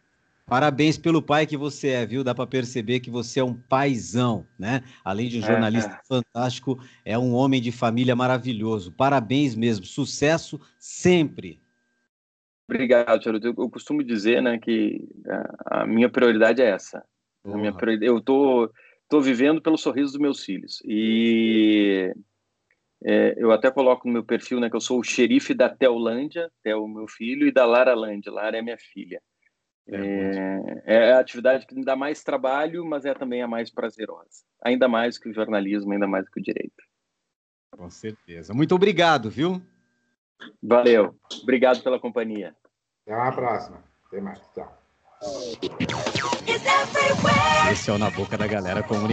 Parabéns pelo pai que você é, viu? Dá para perceber que você é um paizão, né? Além de um jornalista é, é. fantástico, é um homem de família maravilhoso. Parabéns mesmo, sucesso sempre. Obrigado, Charuto. Eu, costumo dizer, né, que a, minha prioridade é essa. A minha prioridade, eu tô, tô vivendo pelo sorriso dos meus filhos e é, eu até coloco no meu perfil, né, que eu sou o xerife da Teolândia, Theo, meu filho, e da Lara Lândia. Lara é minha filha. É, é, é, a atividade que me dá mais trabalho, mas é também a mais prazerosa. Ainda mais que o jornalismo, ainda mais que o direito. Com certeza. Muito obrigado, viu? Valeu. Obrigado pela companhia. Até a próxima. Até mais. Tchau. Esse é o Na Boca da Galera Comunicada.